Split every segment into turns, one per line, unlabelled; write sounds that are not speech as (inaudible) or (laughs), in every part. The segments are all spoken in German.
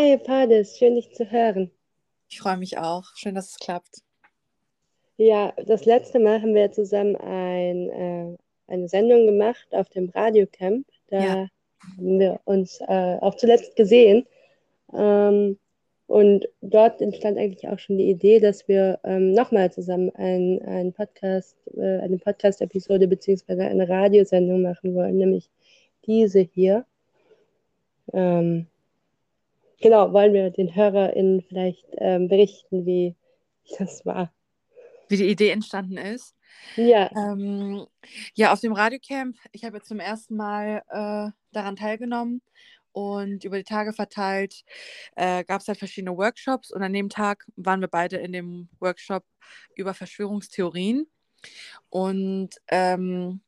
Hi, Pades, schön dich zu hören.
Ich freue mich auch. Schön, dass es klappt.
Ja, das letzte Mal haben wir zusammen ein, äh, eine Sendung gemacht auf dem Radiocamp. Da
Ja,
haben wir uns äh, auch zuletzt gesehen. Ähm, und dort entstand eigentlich auch schon die Idee, dass wir ähm, nochmal zusammen ein, ein Podcast, äh, eine Podcast-Episode beziehungsweise eine Radiosendung machen wollen, nämlich diese hier. Ähm, genau, wollen wir den HörerInnen vielleicht ähm, berichten, wie (laughs) das war.
wie die Idee entstanden ist.
Ja,
Ähm, ja, auf dem Radiocamp, ich habe zum ersten Mal äh, daran teilgenommen und über die Tage verteilt äh, gab es halt verschiedene Workshops und an dem Tag waren wir beide in dem Workshop über Verschwörungstheorien und ähm,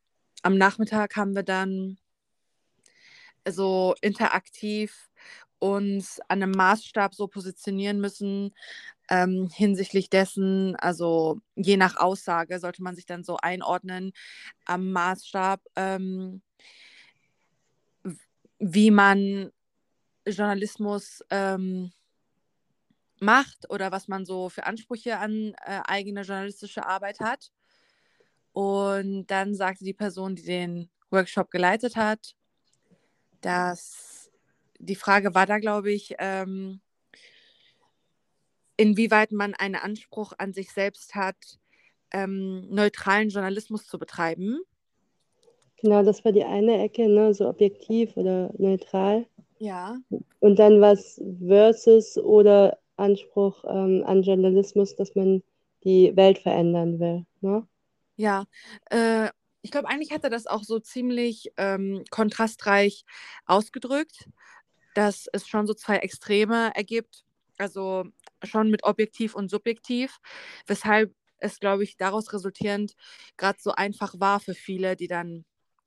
am Nachmittag haben wir dann so interaktiv uns an einem Maßstab so positionieren müssen, ähm, hinsichtlich dessen, also je nach Aussage sollte man sich dann so einordnen am Maßstab, ähm, wie man Journalismus ähm, macht oder was man so für Ansprüche an äh, eigene journalistische Arbeit hat. Und dann sagte die Person, die den Workshop geleitet hat, dass die Frage war da, glaube ich, ähm, inwieweit man einen Anspruch an sich selbst hat, ähm, neutralen Journalismus zu betreiben.
genau, das war die eine Ecke, ne, so objektiv oder neutral.
Ja.
Und dann was versus oder Anspruch ähm, an Journalismus, dass man die Welt verändern will. Ne?
Ja, äh, ich glaube, eigentlich hat er das auch so ziemlich ähm, kontrastreich ausgedrückt, dass es schon so zwei Extreme ergibt, also schon mit objektiv und subjektiv, weshalb es, glaube ich, daraus resultierend gerade so einfach war für viele, die dann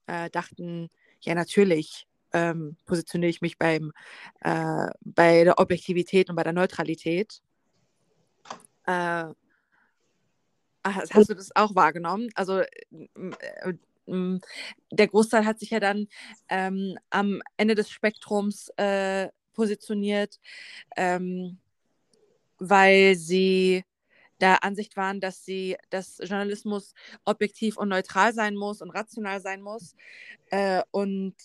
äh, dachten, ja, natürlich ähm, positioniere ich mich beim, äh, bei der Objektivität und bei der Neutralität. Äh, Ah, Hast hast du das auch wahrgenommen? Also äh, m- der Großteil hat sich ja dann ähm, am Ende des Spektrums äh, positioniert, ähm, weil sie der Ansicht waren, dass sie, dass Journalismus objektiv und neutral sein muss und rational sein muss. Äh, und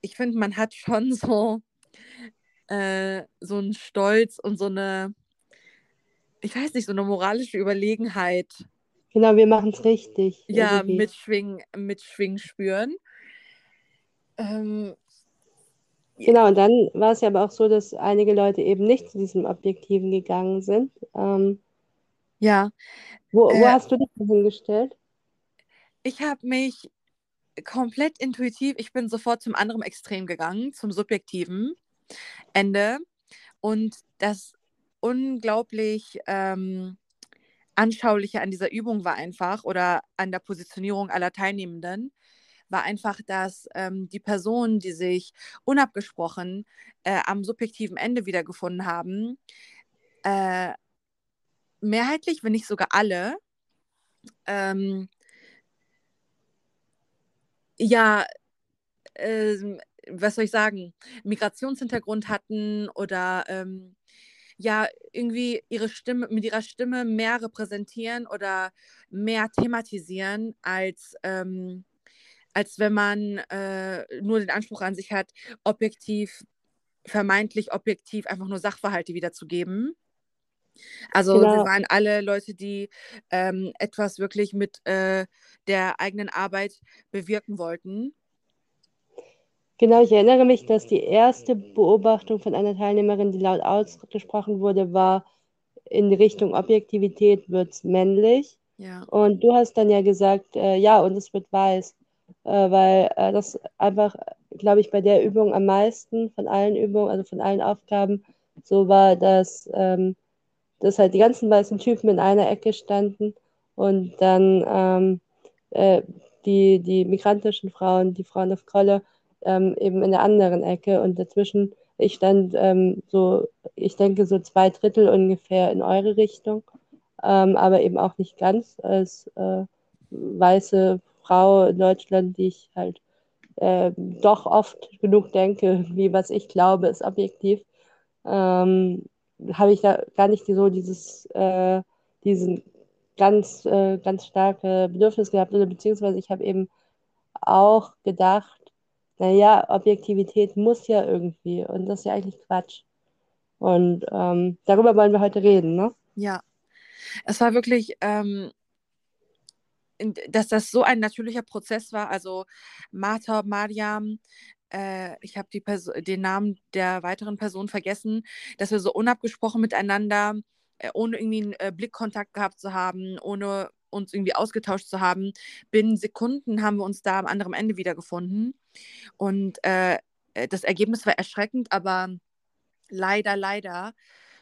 ich finde, man hat schon (laughs) so, äh, so einen Stolz und so eine, ich weiß nicht, so eine moralische Überlegenheit
genau, wir machen es richtig
ja
irgendwie.
mitschwingen, mitschwingen spüren. Ähm,
Genau, und dann war es ja aber auch so, dass einige Leute eben nicht zu diesem Objektiven gegangen sind. Ähm,
ja,
wo, wo
äh,
hast du dich hingestellt?
ich habe mich komplett intuitiv, ich bin sofort zum anderen Extrem gegangen, zum subjektiven Ende. Und das unglaublich ähm, Anschauliche an dieser Übung war einfach, oder an der Positionierung aller Teilnehmenden, war einfach, dass ähm, die Personen, die sich unabgesprochen äh, am subjektiven Ende wiedergefunden haben, äh, mehrheitlich, wenn nicht sogar alle, ähm, ja, ähm, was soll ich sagen, Migrationshintergrund hatten oder ähm, ja, irgendwie ihre Stimme, mit ihrer Stimme mehr repräsentieren oder mehr thematisieren, als, ähm, als wenn man äh, nur den Anspruch an sich hat, objektiv, vermeintlich objektiv einfach nur Sachverhalte wiederzugeben. Also sie
Genau,
waren alle Leute, die ähm, etwas wirklich mit äh, der eigenen Arbeit bewirken wollten.
Genau, ich erinnere mich, dass die erste Beobachtung von einer Teilnehmerin, die laut ausgesprochen wurde, war, in Richtung Objektivität wird es männlich.
Ja,
Und du hast dann ja gesagt, äh, ja, und es wird weiß, äh, weil äh, das einfach, glaube ich, bei der Übung am meisten von allen Übungen, also von allen Aufgaben, so war, dass, ähm, dass halt die ganzen weißen Typen in einer Ecke standen und dann ähm, äh, die, die migrantischen Frauen, die Frauen auf Kolle, ähm, eben in der anderen Ecke und dazwischen, ich stand ähm, so, ich denke, so zwei Drittel ungefähr in eure Richtung ähm, aber eben auch nicht ganz als äh, weiße Frau in Deutschland, die ich halt äh, doch oft genug denke, wie was ich glaube, ist objektiv. ähm, habe ich da gar nicht so dieses, äh, diesen ganz, äh, ganz starke Bedürfnis gehabt oder beziehungsweise ich habe eben auch gedacht, naja, Objektivität muss ja irgendwie und das ist ja eigentlich Quatsch. Und ähm, darüber wollen wir heute reden, ne?
Ja, es war wirklich, ähm, dass das so ein natürlicher Prozess war. Also Martha, Mariam, äh, ich habe den Namen der weiteren Person vergessen, dass wir so unabgesprochen miteinander, äh, ohne irgendwie einen äh, Blickkontakt gehabt zu haben, ohne uns irgendwie ausgetauscht zu haben, binnen Sekunden haben wir uns da am anderen Ende wiedergefunden. Und äh, äh, das Ergebnis war erschreckend, aber leider, leider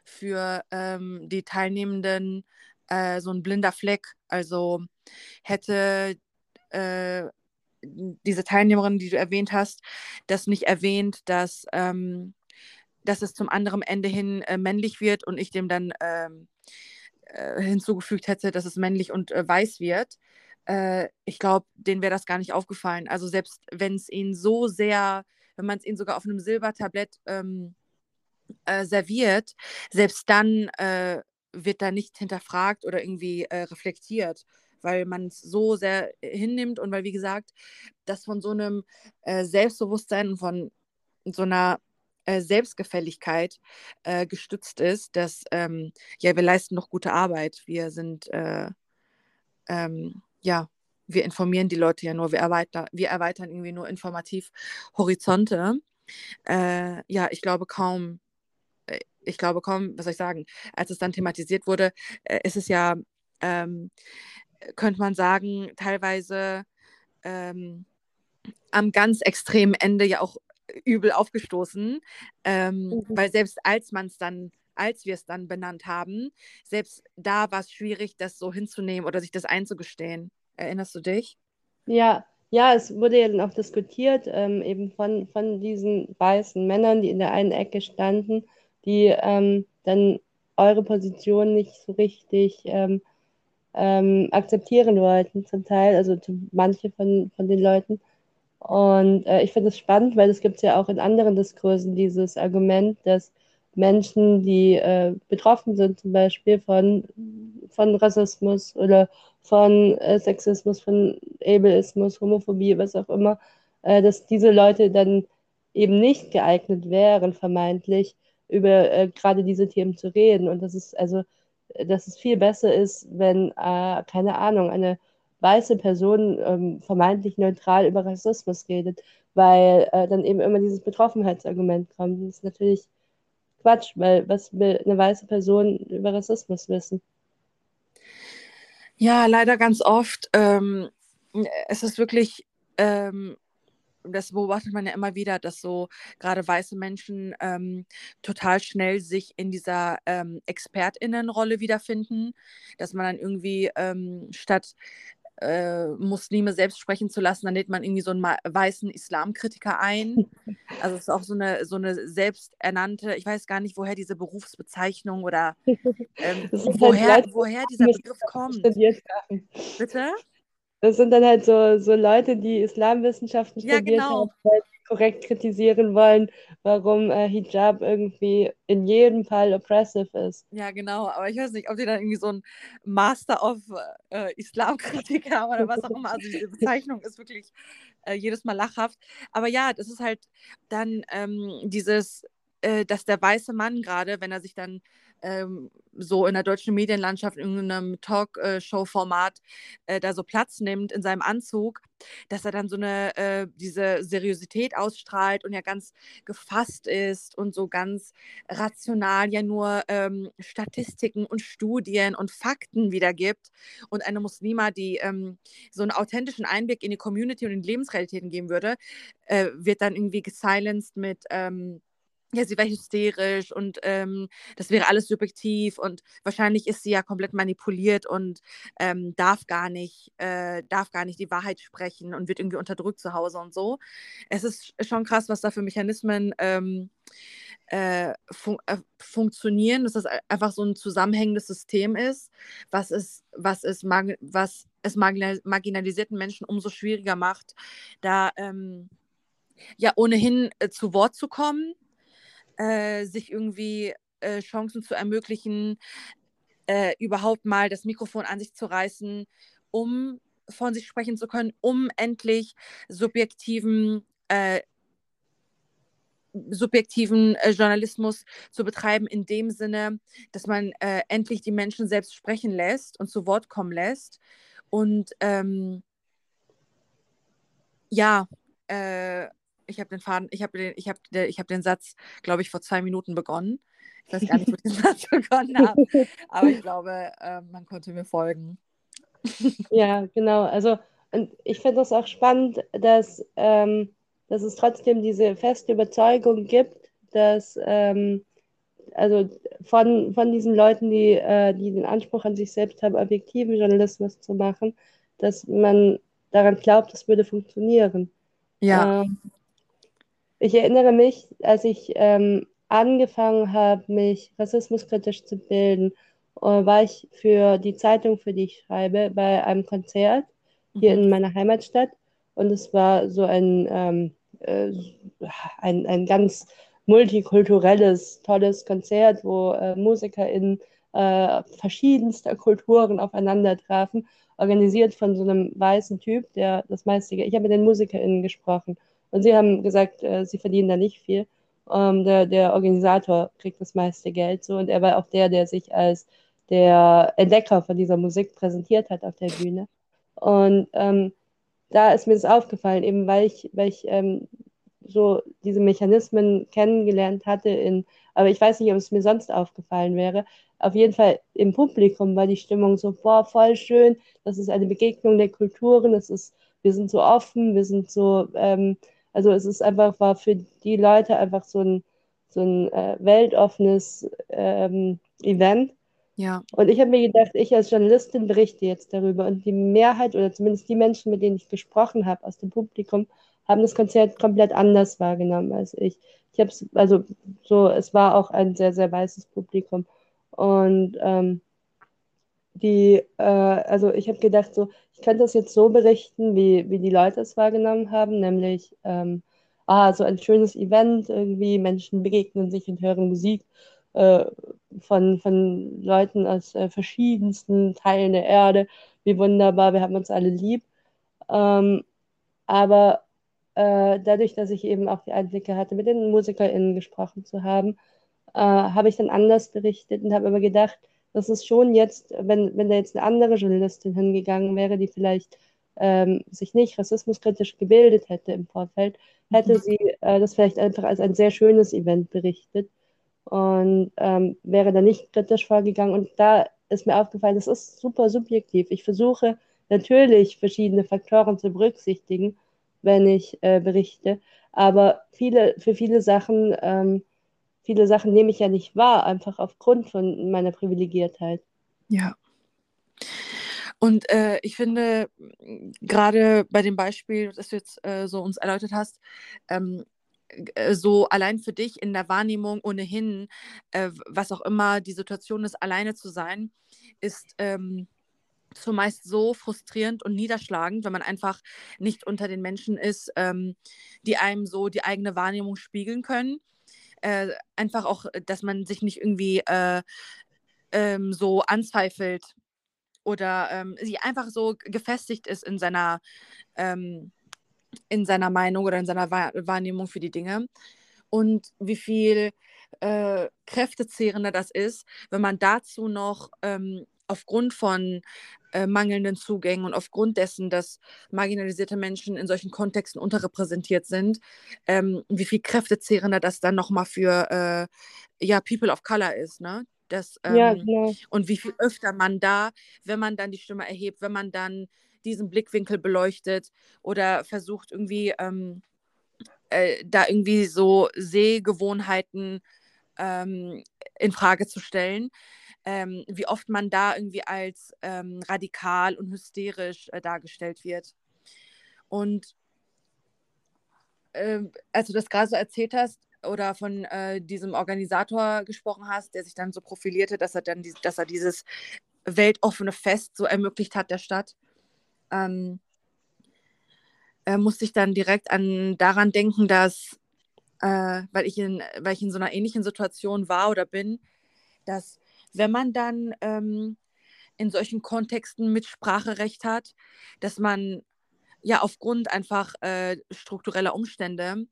für ähm, die Teilnehmenden äh, so ein blinder Fleck. Also hätte äh, diese Teilnehmerin, die du erwähnt hast, das nicht erwähnt, dass, ähm, dass es zum anderen Ende hin äh, männlich wird und ich dem dann ähm, äh, hinzugefügt hätte, dass es männlich und äh, weiß wird. Äh, ich glaube, denen wäre das gar nicht aufgefallen. Also selbst wenn es ihnen so sehr, wenn man es ihnen sogar auf einem Silbertablett ähm, äh, serviert, selbst dann äh, wird da nicht hinterfragt oder irgendwie äh, reflektiert, weil man es so sehr hinnimmt und weil, wie gesagt, das von so einem äh, Selbstbewusstsein und von so einer äh, Selbstgefälligkeit äh, gestützt ist, dass ähm, ja, wir leisten noch gute Arbeit. Wir sind, äh, ähm, ja, wir informieren die Leute ja nur, wir, erweitern, wir erweitern irgendwie nur informativ Horizonte. Äh, ja, ich glaube kaum, ich glaube kaum, was soll ich sagen, als es dann thematisiert wurde, äh, ist es ja, ähm, könnte man sagen, teilweise ähm, am ganz extremen Ende ja auch übel aufgestoßen, ähm, mhm. weil selbst als man es dann als wir es dann benannt haben, selbst da war es schwierig, das so hinzunehmen oder sich das einzugestehen. Erinnerst du dich?
Ja, ja, es wurde ja dann auch diskutiert, ähm, eben von, von diesen weißen Männern, die in der einen Ecke standen die ähm, dann eure Position nicht so richtig ähm, ähm, akzeptieren wollten, zum Teil, also manche von, von den Leuten. Und äh, ich finde es spannend, weil es gibt ja auch in anderen Diskursen dieses Argument, dass Menschen, die äh, betroffen sind, zum Beispiel von, von Rassismus oder von äh, Sexismus, von Ableismus, Homophobie, was auch immer, äh, dass diese Leute dann eben nicht geeignet wären, vermeintlich, über äh, gerade diese Themen zu reden. Und dass es also, dass es viel besser ist, wenn, äh, keine Ahnung, eine weiße Person ähm, vermeintlich neutral über Rassismus redet, weil äh, dann eben immer dieses Betroffenheitsargument kommt. Das ist natürlich Quatsch, weil was will eine weiße Person über Rassismus wissen?
Ja, leider ganz oft. Ähm, es ist wirklich ähm, das beobachtet man ja immer wieder, dass so gerade weiße Menschen ähm, total schnell sich in dieser ähm, ExpertInnenrolle wiederfinden, dass man dann irgendwie ähm, statt äh, Muslime selbst sprechen zu lassen, dann lädt man irgendwie so einen weißen Islamkritiker ein. Also es ist auch so eine, so eine selbsternannte, ich weiß gar nicht, woher diese Berufsbezeichnung oder ähm, (laughs) woher, halt woher dieser Begriff kommt. Bitte?
Das sind dann halt so, so Leute, die Islamwissenschaften ja, studiert genau. haben, korrekt kritisieren wollen, warum äh, Hijab irgendwie in jedem Fall oppressive ist.
Ja, genau. Aber ich weiß nicht, ob die dann irgendwie so ein Master of äh, Islamkritik (laughs) haben oder was auch immer. Also diese Bezeichnung ist wirklich äh, jedes Mal lachhaft. Aber ja, das ist halt dann ähm, dieses, äh, dass der weiße Mann gerade, wenn er sich dann ähm, so in der deutschen Medienlandschaft in einem Talkshow-Format äh, da so Platz nimmt in seinem Anzug, dass er dann so eine, äh, diese Seriosität ausstrahlt und ja ganz gefasst ist und so ganz rational ja nur ähm, Statistiken und Studien und Fakten wiedergibt und eine Muslima, die ähm, so einen authentischen Einblick in die Community und in die Lebensrealitäten geben würde, äh, wird dann irgendwie gesilenced mit ähm, ja, sie wäre hysterisch und ähm, das wäre alles subjektiv und wahrscheinlich ist sie ja komplett manipuliert und ähm, darf gar nicht, äh, darf gar nicht die Wahrheit sprechen und wird irgendwie unterdrückt zu Hause und so. Es ist schon krass, was da für Mechanismen ähm, äh, fun äh, funktionieren, dass das einfach so ein zusammenhängendes System ist, was es, was es, was es marginalisierten Menschen umso schwieriger macht, da ähm, ja ohnehin äh, zu Wort zu kommen äh, sich irgendwie äh, Chancen zu ermöglichen, äh, überhaupt mal das Mikrofon an sich zu reißen, um von sich sprechen zu können, um endlich subjektiven äh, subjektiven äh, Journalismus zu betreiben, in dem Sinne, dass man äh, endlich die Menschen selbst sprechen lässt und zu Wort kommen lässt. Und ähm, ja, äh, ich habe den Faden, ich habe den, ich habe, ich habe den Satz, glaube ich, vor zwei Minuten begonnen. Ich weiß gar nicht, wo ich den (laughs) Satz begonnen habe, aber ich glaube, äh, man konnte mir folgen.
Ja, genau. Also und ich finde das auch spannend, dass, ähm, dass es trotzdem diese feste Überzeugung gibt, dass ähm, also von, von diesen Leuten, die, äh, die den Anspruch an sich selbst haben, objektiven Journalismus zu machen, dass man daran glaubt, es würde funktionieren.
Ja.
Ähm, ich erinnere mich, als ich ähm, angefangen habe, mich rassismuskritisch zu bilden, äh, war ich für die Zeitung, für die ich schreibe, bei einem Konzert hier mhm. in meiner Heimatstadt. Und es war so ein, ähm, äh, ein, ein ganz multikulturelles, tolles Konzert, wo äh, MusikerInnen äh, verschiedenster Kulturen aufeinander trafen, organisiert von so einem weißen Typ, der das meiste. Ich habe mit den MusikerInnen gesprochen und sie haben gesagt, äh, sie verdienen da nicht viel. Ähm, der, der Organisator kriegt das meiste Geld so und er war auch der, der sich als der Entdecker von dieser Musik präsentiert hat auf der Bühne. Und ähm, da ist mir das aufgefallen, eben weil ich, weil ich ähm, so diese Mechanismen kennengelernt hatte, in, aber ich weiß nicht, ob es mir sonst aufgefallen wäre. Auf jeden Fall im Publikum war die Stimmung so, boah, voll schön, das ist eine Begegnung der Kulturen, das ist, wir sind so offen, wir sind so, ähm, also es ist einfach, war für die Leute einfach so ein, so ein äh, weltoffenes ähm, Event.
Ja.
Und ich habe mir gedacht, ich als Journalistin berichte jetzt darüber. Und die Mehrheit oder zumindest die Menschen, mit denen ich gesprochen habe aus dem Publikum, haben das Konzert komplett anders wahrgenommen als ich. Ich habe es, also so, es war auch ein sehr, sehr weißes Publikum. Und ähm, die, äh, also ich habe gedacht, so, ich könnte das jetzt so berichten, wie, wie die Leute es wahrgenommen haben, nämlich, ähm, ah, so ein schönes Event, irgendwie Menschen begegnen sich und hören Musik äh, von, von Leuten aus äh, verschiedensten Teilen der Erde, wie wunderbar, wir haben uns alle lieb. Ähm, aber äh, dadurch, dass ich eben auch die Einblicke hatte, mit den MusikerInnen gesprochen zu haben, äh, habe ich dann anders berichtet und habe aber gedacht, das ist schon jetzt, wenn, wenn da jetzt eine andere Journalistin hingegangen wäre, die vielleicht ähm, sich nicht rassismuskritisch gebildet hätte im Vorfeld, hätte mhm. sie äh, das vielleicht einfach als ein sehr schönes Event berichtet und ähm, wäre da nicht kritisch vorgegangen. Und da ist mir aufgefallen, das ist super subjektiv. Ich versuche natürlich verschiedene Faktoren zu berücksichtigen, wenn ich äh, berichte, aber viele, für viele Sachen ähm, viele Sachen nehme ich ja nicht wahr, einfach aufgrund von meiner Privilegiertheit.
Ja. Und äh, ich finde, gerade bei dem Beispiel, das du jetzt äh, so uns erläutert hast, ähm, äh, so allein für dich in der Wahrnehmung ohnehin, äh, was auch immer die Situation ist, alleine zu sein, ist ähm, zumeist so frustrierend und niederschlagend, wenn man einfach nicht unter den Menschen ist, ähm, die einem so die eigene Wahrnehmung spiegeln können äh, einfach auch, äh, dass man sich nicht irgendwie äh, ähm, so anzweifelt oder ähm, sie einfach so gefestigt ist in seiner, ähm, in seiner Meinung oder in seiner Wahrnehmung für die Dinge. Und wie viel äh, kräftezehrender das ist, wenn man dazu noch ähm, aufgrund von äh, mangelnden Zugängen und aufgrund dessen, dass marginalisierte Menschen in solchen Kontexten unterrepräsentiert sind, ähm, wie viel kräftezehrender das dann nochmal für äh, ja, People of Color ist, ne? Das, ähm, ja, genau. Und wie viel öfter man da, wenn man dann die Stimme erhebt, wenn man dann diesen Blickwinkel beleuchtet oder versucht irgendwie ähm, äh, da irgendwie so Sehgewohnheiten ähm, in Frage zu stellen, ähm, wie oft man da irgendwie als ähm, radikal und hysterisch äh, dargestellt wird. Und äh, als du das gerade so erzählt hast oder von äh, diesem Organisator gesprochen hast, der sich dann so profilierte, dass er dann die, dass er dieses weltoffene Fest so ermöglicht hat der Stadt, ähm, musste ich dann direkt an daran denken, dass äh, weil, ich in, weil ich in so einer ähnlichen Situation war oder bin, dass wenn man dann ähm, in solchen Kontexten Mitspracherecht hat, dass man ja aufgrund einfach äh, struktureller Umstände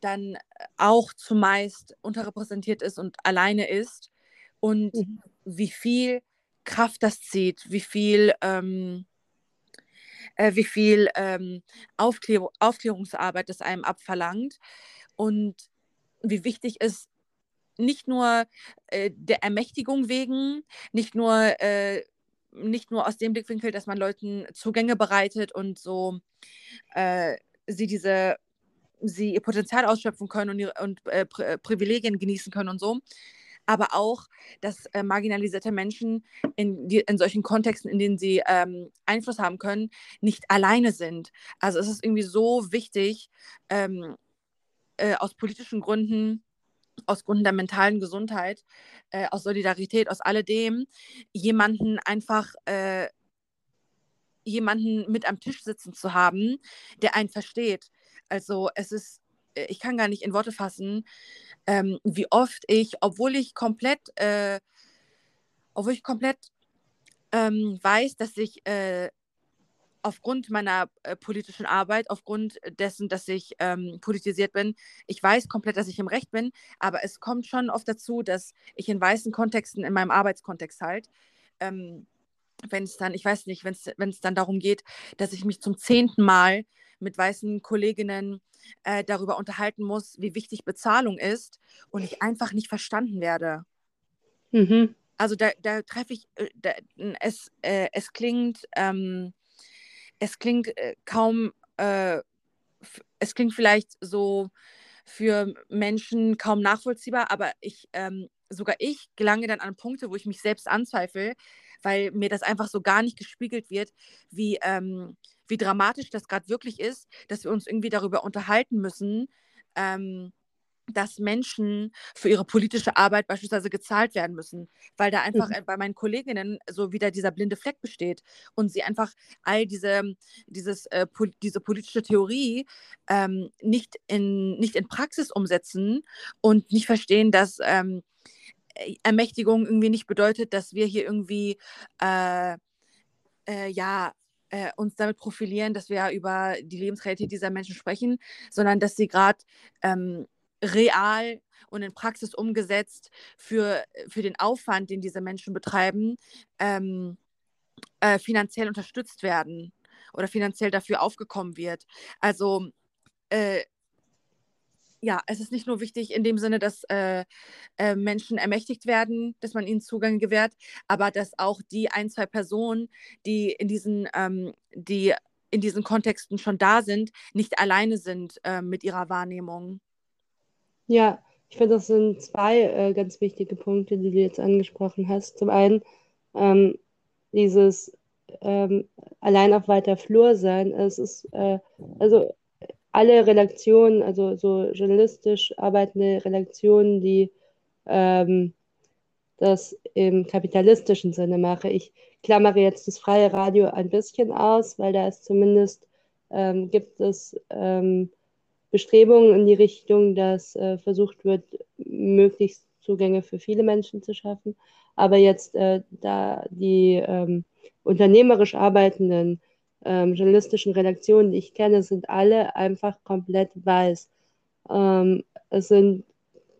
dann auch zumeist unterrepräsentiert ist und alleine ist und mhm. wie viel Kraft das zieht, wie viel, ähm, äh, wie viel ähm, Aufklär Aufklärungsarbeit das einem abverlangt und wie wichtig es nicht nur äh, der Ermächtigung wegen, nicht nur, äh, nicht nur aus dem Blickwinkel, dass man Leuten Zugänge bereitet und so äh, sie diese sie ihr Potenzial ausschöpfen können und, ihre, und äh, Pri Privilegien genießen können und so, aber auch, dass äh, marginalisierte Menschen in, die, in solchen Kontexten, in denen sie ähm, Einfluss haben können, nicht alleine sind. Also es ist irgendwie so wichtig, ähm, äh, aus politischen Gründen aus Gründen der mentalen Gesundheit, äh, aus Solidarität, aus alledem, jemanden einfach, äh, jemanden mit am Tisch sitzen zu haben, der einen versteht. Also es ist, äh, ich kann gar nicht in Worte fassen, ähm, wie oft ich, obwohl ich komplett, äh, obwohl ich komplett ähm, weiß, dass ich äh, aufgrund meiner äh, politischen Arbeit, aufgrund dessen, dass ich ähm, politisiert bin, ich weiß komplett, dass ich im Recht bin, aber es kommt schon oft dazu, dass ich in weißen Kontexten, in meinem Arbeitskontext halt, ähm, wenn es dann, ich weiß nicht, wenn es dann darum geht, dass ich mich zum zehnten Mal mit weißen Kolleginnen äh, darüber unterhalten muss, wie wichtig Bezahlung ist und ich einfach nicht verstanden werde. Mhm. Also da, da treffe ich, äh, da, es, äh, es klingt, ähm, es klingt äh, kaum, äh, es klingt vielleicht so für Menschen kaum nachvollziehbar, aber ich, ähm, sogar ich gelange dann an Punkte, wo ich mich selbst anzweifle, weil mir das einfach so gar nicht gespiegelt wird, wie, ähm, wie dramatisch das gerade wirklich ist, dass wir uns irgendwie darüber unterhalten müssen, ähm, dass Menschen für ihre politische Arbeit beispielsweise gezahlt werden müssen, weil da einfach mhm. bei meinen Kolleginnen so wieder dieser blinde Fleck besteht und sie einfach all diese, dieses, äh, pol diese politische Theorie ähm, nicht, in, nicht in Praxis umsetzen und nicht verstehen, dass ähm, Ermächtigung irgendwie nicht bedeutet, dass wir hier irgendwie äh, äh, ja äh, uns damit profilieren, dass wir über die Lebensrealität dieser Menschen sprechen, sondern dass sie gerade ähm, real und in Praxis umgesetzt für, für den Aufwand, den diese Menschen betreiben, ähm, äh, finanziell unterstützt werden oder finanziell dafür aufgekommen wird. Also äh, ja, es ist nicht nur wichtig in dem Sinne, dass äh, äh, Menschen ermächtigt werden, dass man ihnen Zugang gewährt, aber dass auch die ein, zwei Personen, die in diesen, ähm, die in diesen Kontexten schon da sind, nicht alleine sind äh, mit ihrer Wahrnehmung.
Ja, ich finde, das sind zwei äh, ganz wichtige Punkte, die du jetzt angesprochen hast. Zum einen ähm, dieses ähm, allein auf weiter Flur sein. Es ist, äh, also alle Redaktionen, also so journalistisch arbeitende Redaktionen, die ähm, das im kapitalistischen Sinne mache. Ich klammere jetzt das freie Radio ein bisschen aus, weil da ist zumindest ähm, gibt es ähm, Bestrebungen in die Richtung, dass äh, versucht wird, möglichst Zugänge für viele Menschen zu schaffen. Aber jetzt, äh, da die ähm, unternehmerisch arbeitenden ähm, journalistischen Redaktionen, die ich kenne, sind alle einfach komplett weiß. Ähm, es sind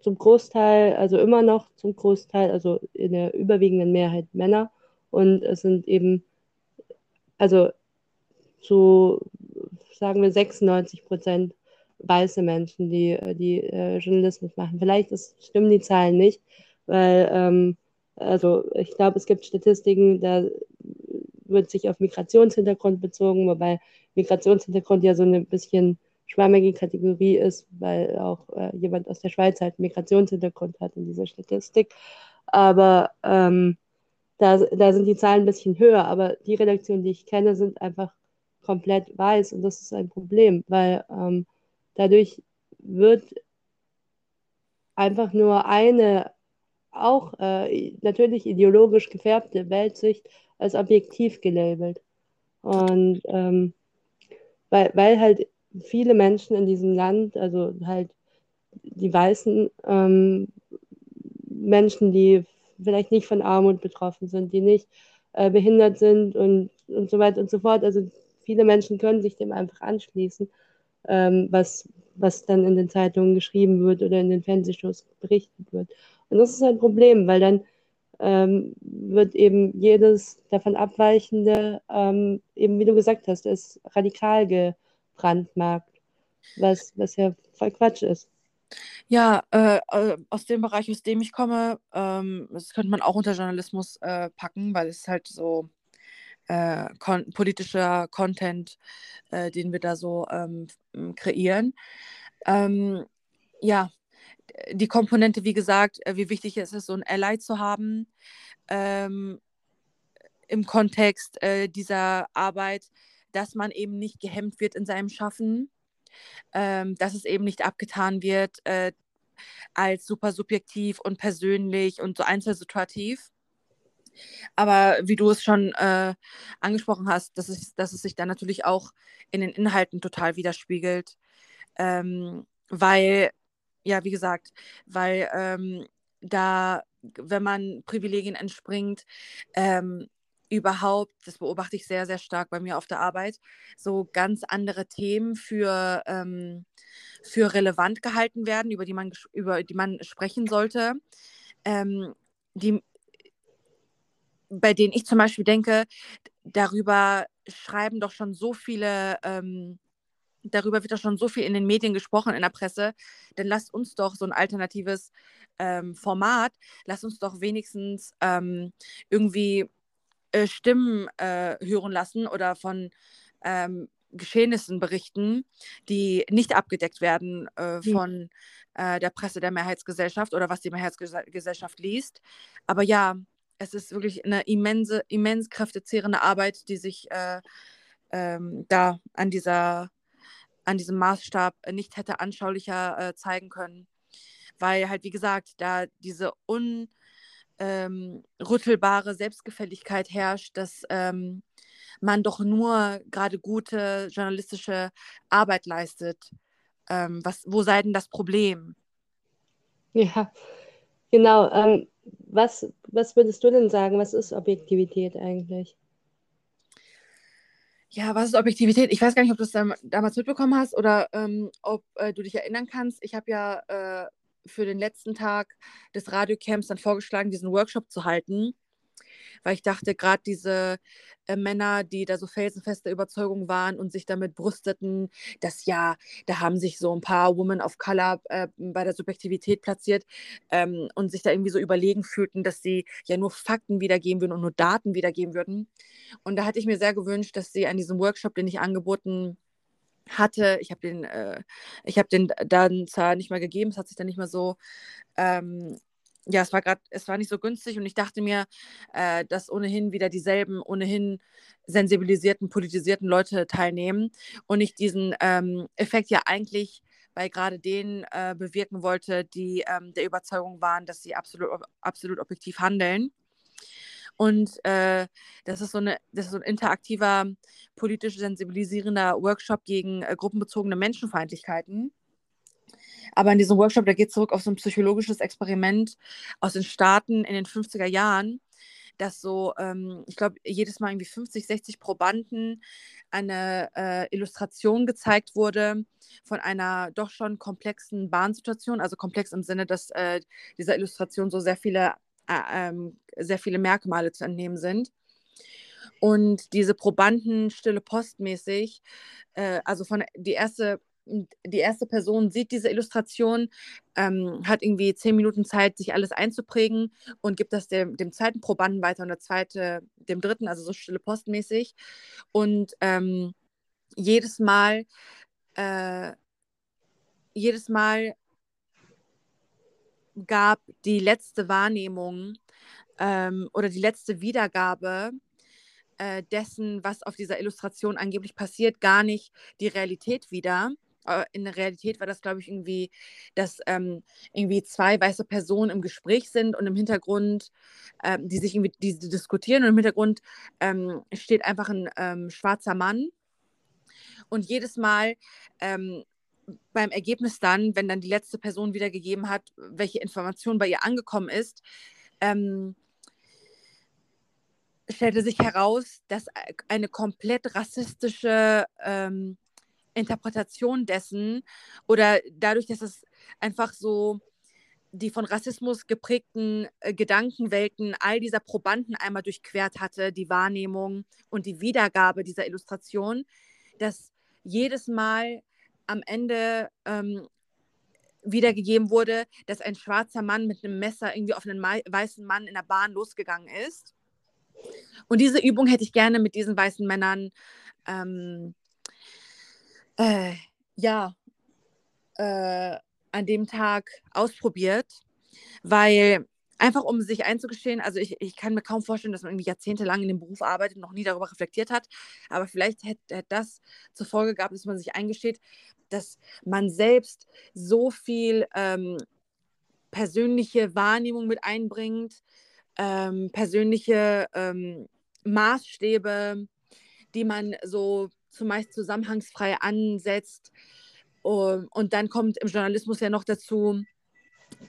zum Großteil, also immer noch zum Großteil, also in der überwiegenden Mehrheit Männer. Und es sind eben, also zu, sagen wir, 96 Prozent weiße Menschen, die, die äh, Journalismus machen. Vielleicht ist, stimmen die Zahlen nicht, weil, ähm, also ich glaube, es gibt Statistiken, da wird sich auf Migrationshintergrund bezogen, wobei Migrationshintergrund ja so ein bisschen schwammige Kategorie ist, weil auch äh, jemand aus der Schweiz halt Migrationshintergrund hat in dieser Statistik. Aber ähm, da, da sind die Zahlen ein bisschen höher, aber die Redaktionen, die ich kenne, sind einfach komplett weiß und das ist ein Problem, weil ähm, Dadurch wird einfach nur eine auch äh, natürlich ideologisch gefärbte Weltsicht als objektiv gelabelt. Und ähm, weil, weil halt viele Menschen in diesem Land, also halt die weißen ähm, Menschen, die vielleicht nicht von Armut betroffen sind, die nicht äh, behindert sind und, und so weiter und so fort. Also viele Menschen können sich dem einfach anschließen, ähm, was, was dann in den Zeitungen geschrieben wird oder in den Fernsehshows berichtet wird. Und das ist ein Problem, weil dann ähm, wird eben jedes davon Abweichende, ähm, eben wie du gesagt hast, ist radikal gebrandmarkt, was, was ja voll Quatsch ist.
Ja, äh, äh, aus dem Bereich, aus dem ich komme, ähm, das könnte man auch unter Journalismus äh, packen, weil es halt so äh, kon politischer Content, äh, den wir da so ähm, kreieren. Ähm, ja, die Komponente, wie gesagt, äh, wie wichtig ist es, so ein Ally zu haben ähm, im Kontext äh, dieser Arbeit, dass man eben nicht gehemmt wird in seinem Schaffen, ähm, dass es eben nicht abgetan wird äh, als super subjektiv und persönlich und so einzelsituativ. Aber wie du es schon äh, angesprochen hast, dass es, dass es sich dann natürlich auch in den Inhalten total widerspiegelt, ähm, weil ja, wie gesagt, weil ähm, da, wenn man Privilegien entspringt, ähm, überhaupt, das beobachte ich sehr, sehr stark bei mir auf der Arbeit, so ganz andere Themen für, ähm, für relevant gehalten werden, über die man, über die man sprechen sollte, ähm, die, bei denen ich zum Beispiel denke, darüber schreiben doch schon so viele ähm, darüber wird doch schon so viel in den Medien gesprochen, in der Presse, dann lasst uns doch so ein alternatives ähm, Format, lasst uns doch wenigstens ähm, irgendwie äh, Stimmen äh, hören lassen oder von ähm, Geschehnissen berichten, die nicht abgedeckt werden äh, mhm. von äh, der Presse der Mehrheitsgesellschaft oder was die Mehrheitsgesellschaft liest. Aber ja, es ist wirklich eine immense, immens kräftezehrende Arbeit, die sich äh, ähm, da an dieser an diesem Maßstab äh, nicht hätte anschaulicher äh, zeigen können. Weil halt, wie gesagt, da diese unrüttelbare ähm, Selbstgefälligkeit herrscht, dass ähm, man doch nur gerade gute journalistische Arbeit leistet. Ähm, was, wo sei denn das Problem?
Ja, genau. Was, was würdest du denn sagen? Was ist Objektivität eigentlich?
Ja, was ist Objektivität? Ich weiß gar nicht, ob du es damals mitbekommen hast oder ähm, ob äh, du dich erinnern kannst. Ich habe ja äh, für den letzten Tag des Radiocamps dann vorgeschlagen, diesen Workshop zu halten weil ich dachte, gerade diese äh, Männer, die da so felsenfeste Überzeugung waren und sich damit brüsteten, dass ja, da haben sich so ein paar Women of Color äh, bei der Subjektivität platziert ähm, und sich da irgendwie so überlegen fühlten, dass sie ja nur Fakten wiedergeben würden und nur Daten wiedergeben würden. Und da hatte ich mir sehr gewünscht, dass sie an diesem Workshop, den ich angeboten hatte, ich habe den, äh, ich den dann zwar nicht mehr gegeben, es hat sich dann nicht mehr so ähm, ja, es war gerade, es war nicht so günstig und ich dachte mir, äh, dass ohnehin wieder dieselben, ohnehin sensibilisierten, politisierten Leute teilnehmen und ich diesen ähm, Effekt ja eigentlich bei gerade denen äh, bewirken wollte, die ähm, der Überzeugung waren, dass sie absolut, absolut objektiv handeln. Und äh, das, ist so eine, das ist so ein interaktiver, politisch sensibilisierender Workshop gegen äh, gruppenbezogene Menschenfeindlichkeiten. Aber in diesem Workshop, der geht zurück auf so ein psychologisches Experiment aus den Staaten in den 50er Jahren, dass so, ähm, ich glaube, jedes Mal irgendwie 50, 60 Probanden eine äh, Illustration gezeigt wurde von einer doch schon komplexen Bahnsituation, also komplex im Sinne, dass äh, dieser Illustration so sehr viele, äh, ähm, sehr viele Merkmale zu entnehmen sind. Und diese Probanden stille postmäßig, äh, also von die erste die erste Person sieht diese Illustration, ähm, hat irgendwie zehn Minuten Zeit, sich alles einzuprägen und gibt das dem, dem zweiten Probanden weiter und der zweite dem dritten, also so stille postmäßig. Und ähm, jedes Mal, äh, jedes Mal gab die letzte Wahrnehmung ähm, oder die letzte Wiedergabe äh, dessen, was auf dieser Illustration angeblich passiert, gar nicht die Realität wieder, in der Realität war das, glaube ich, irgendwie, dass ähm, irgendwie zwei weiße Personen im Gespräch sind und im Hintergrund, ähm, die sich irgendwie die, diskutieren und im Hintergrund ähm, steht einfach ein ähm, schwarzer Mann. Und jedes Mal ähm, beim Ergebnis dann, wenn dann die letzte Person wiedergegeben hat, welche Information bei ihr angekommen ist, ähm, stellte sich heraus, dass eine komplett rassistische ähm, Interpretation dessen oder dadurch, dass es einfach so die von Rassismus geprägten äh, Gedankenwelten all dieser Probanden einmal durchquert hatte, die Wahrnehmung und die Wiedergabe dieser Illustration, dass jedes Mal am Ende ähm, wiedergegeben wurde, dass ein schwarzer Mann mit einem Messer irgendwie auf einen weißen Mann in der Bahn losgegangen ist. Und diese Übung hätte ich gerne mit diesen weißen Männern ähm, äh, ja, äh, an dem Tag ausprobiert, weil einfach um sich einzugestehen, also ich, ich kann mir kaum vorstellen, dass man irgendwie jahrzehntelang in dem Beruf arbeitet und noch nie darüber reflektiert hat, aber vielleicht hätte, hätte das zur Folge gehabt, dass man sich eingesteht, dass man selbst so viel ähm, persönliche Wahrnehmung mit einbringt, ähm, persönliche ähm, Maßstäbe, die man so zumeist zusammenhangsfrei ansetzt. Um, und dann kommt im Journalismus ja noch dazu,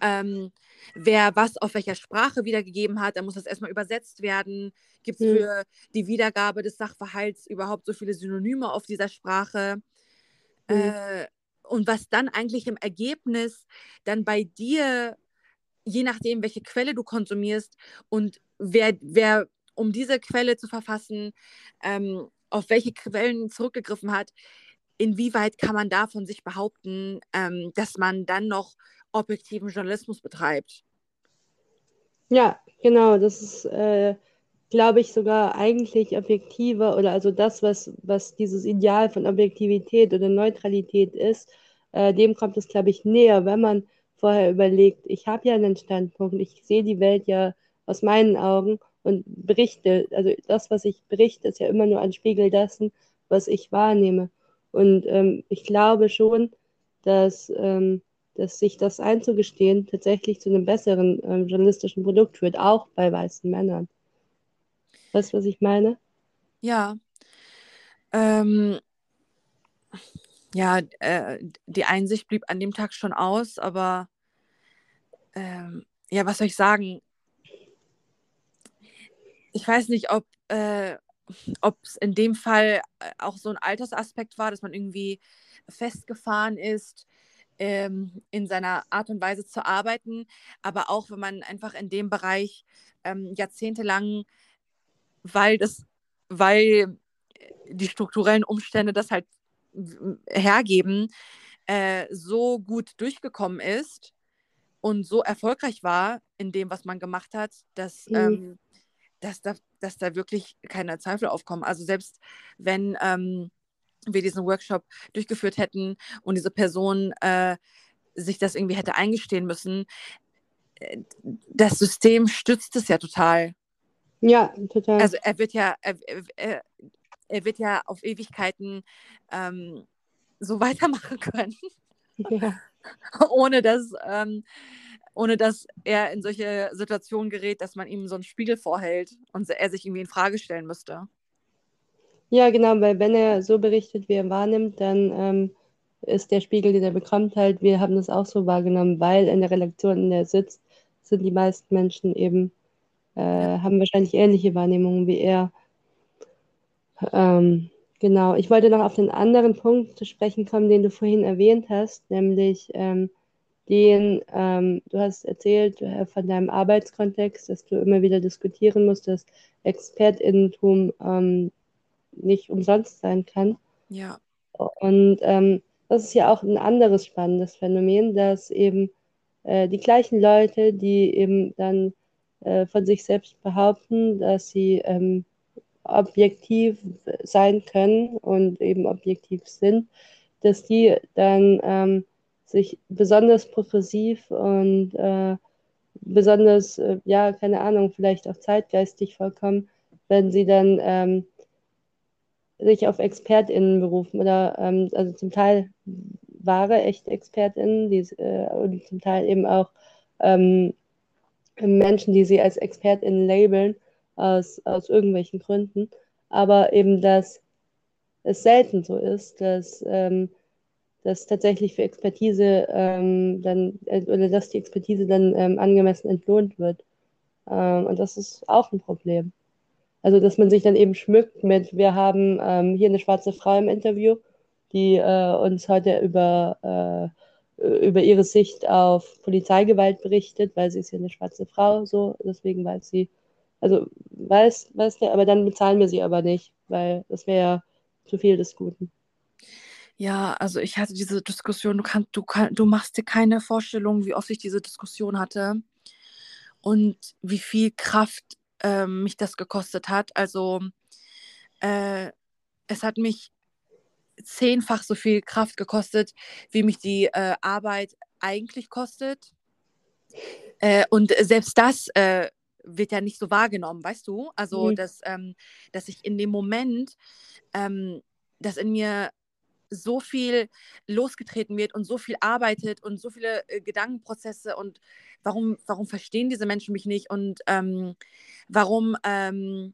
ähm, wer was auf welcher Sprache wiedergegeben hat, dann muss das erstmal übersetzt werden. Gibt es mhm. für die Wiedergabe des Sachverhalts überhaupt so viele Synonyme auf dieser Sprache? Mhm. Äh, und was dann eigentlich im Ergebnis dann bei dir, je nachdem, welche Quelle du konsumierst und wer, wer um diese Quelle zu verfassen, ähm, auf welche Quellen zurückgegriffen hat, inwieweit kann man da von sich behaupten, ähm, dass man dann noch objektiven Journalismus betreibt?
Ja, genau, das ist, äh, glaube ich, sogar eigentlich objektiver oder also das, was, was dieses Ideal von Objektivität oder Neutralität ist, äh, dem kommt es, glaube ich, näher, wenn man vorher überlegt, ich habe ja einen Standpunkt, ich sehe die Welt ja aus meinen Augen und berichte, also das, was ich berichte, ist ja immer nur ein Spiegel dessen, was ich wahrnehme. Und ähm, ich glaube schon, dass, ähm, dass sich das einzugestehen tatsächlich zu einem besseren ähm, journalistischen Produkt führt, auch bei weißen Männern. Weißt du, was ich meine?
Ja. Ähm, ja, äh, die Einsicht blieb an dem Tag schon aus, aber ähm, ja, was soll ich sagen? Ich weiß nicht, ob äh, es in dem Fall äh, auch so ein Altersaspekt war, dass man irgendwie festgefahren ist ähm, in seiner Art und Weise zu arbeiten, aber auch wenn man einfach in dem Bereich ähm, jahrzehntelang, weil das, weil die strukturellen Umstände das halt hergeben, äh, so gut durchgekommen ist und so erfolgreich war in dem, was man gemacht hat, dass mhm. ähm, dass da, dass da wirklich keine Zweifel aufkommen. Also selbst wenn ähm, wir diesen Workshop durchgeführt hätten und diese Person äh, sich das irgendwie hätte eingestehen müssen, äh, das System stützt es ja total.
Ja, total.
Also er wird ja, er, er, er wird ja auf Ewigkeiten ähm, so (laughs) weitermachen können. Ja. Ohne dass ähm, ohne dass er in solche Situationen gerät, dass man ihm so einen Spiegel vorhält und er sich irgendwie in Frage stellen müsste.
Ja, genau, weil wenn er so berichtet, wie er wahrnimmt, dann ähm, ist der Spiegel, den er bekommt, halt, wir haben das auch so wahrgenommen, weil in der Redaktion, in der er sitzt, sind die meisten Menschen eben, äh, haben wahrscheinlich ähnliche Wahrnehmungen wie er. Ähm, genau, ich wollte noch auf den anderen Punkt zu sprechen kommen, den du vorhin erwähnt hast, nämlich ähm, den, ähm, du hast erzählt äh, von deinem Arbeitskontext, dass du immer wieder diskutieren musst, dass Expertinnentum ähm, nicht umsonst sein kann.
Ja.
Und ähm, das ist ja auch ein anderes spannendes Phänomen, dass eben äh, die gleichen Leute, die eben dann äh, von sich selbst behaupten, dass sie ähm, objektiv sein können und eben objektiv sind, dass die dann ähm, sich besonders progressiv und äh, besonders, äh, ja, keine Ahnung, vielleicht auch zeitgeistig vollkommen, wenn sie dann ähm, sich auf ExpertInnen berufen oder ähm, also zum Teil wahre, echte ExpertInnen die, äh, und zum Teil eben auch ähm, Menschen, die sie als ExpertInnen labeln, aus, aus irgendwelchen Gründen. Aber eben, dass es selten so ist, dass ähm, dass tatsächlich für Expertise ähm, dann äh, oder dass die Expertise dann ähm, angemessen entlohnt wird. Ähm, und das ist auch ein Problem. Also, dass man sich dann eben schmückt mit, wir haben ähm, hier eine schwarze Frau im Interview, die äh, uns heute über, äh, über ihre Sicht auf Polizeigewalt berichtet, weil sie ist ja eine schwarze Frau, so, deswegen weiß sie, also weiß, weiß der, aber dann bezahlen wir sie aber nicht, weil das wäre ja zu viel des Guten.
Ja, also ich hatte diese Diskussion, du, kannst, du, kann, du machst dir keine Vorstellung, wie oft ich diese Diskussion hatte und wie viel Kraft äh, mich das gekostet hat. Also äh, es hat mich zehnfach so viel Kraft gekostet, wie mich die äh, Arbeit eigentlich kostet. Äh, und selbst das äh, wird ja nicht so wahrgenommen, weißt du? Also, mhm. dass, ähm, dass ich in dem Moment, ähm, dass in mir so viel losgetreten wird und so viel arbeitet und so viele äh, Gedankenprozesse und warum, warum verstehen diese Menschen mich nicht und ähm, warum ähm,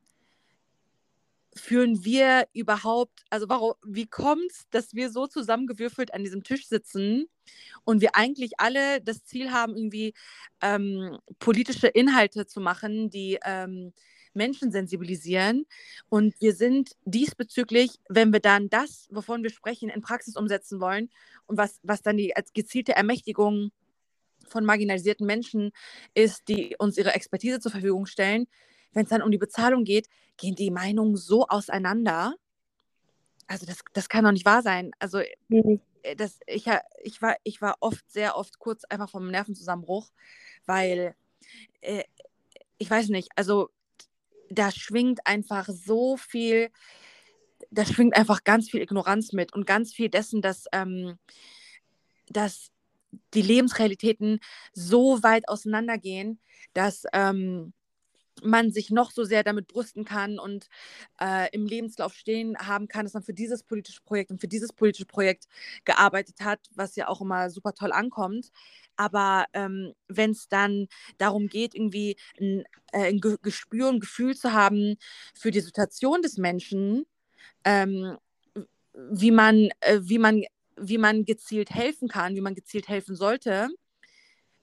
führen wir überhaupt, also warum, wie kommt es, dass wir so zusammengewürfelt an diesem Tisch sitzen und wir eigentlich alle das Ziel haben, irgendwie ähm, politische Inhalte zu machen, die ähm, Menschen sensibilisieren. Und wir sind diesbezüglich, wenn wir dann das, wovon wir sprechen, in Praxis umsetzen wollen und was, was dann die als gezielte Ermächtigung von marginalisierten Menschen ist, die uns ihre Expertise zur Verfügung stellen, wenn es dann um die Bezahlung geht, gehen die Meinungen so auseinander. Also das, das kann doch nicht wahr sein. Also mhm. Äh, das, ich, ich, war, ich war oft, sehr oft kurz einfach vom Nervenzusammenbruch, weil äh, ich weiß nicht, also da schwingt einfach so viel, da schwingt einfach ganz viel Ignoranz mit und ganz viel dessen, dass, ähm, dass die Lebensrealitäten so weit auseinandergehen, dass ähm, man sich noch so sehr damit brüsten kann und äh, im Lebenslauf stehen haben kann, dass man für dieses politische Projekt und für dieses politische Projekt gearbeitet hat, was ja auch immer super toll ankommt. Aber ähm, wenn es dann darum geht, irgendwie ein, äh, ein Gespür, ein Gefühl zu haben für die Situation des Menschen, ähm, wie man, äh, wie man, wie man gezielt helfen kann, wie man gezielt helfen sollte,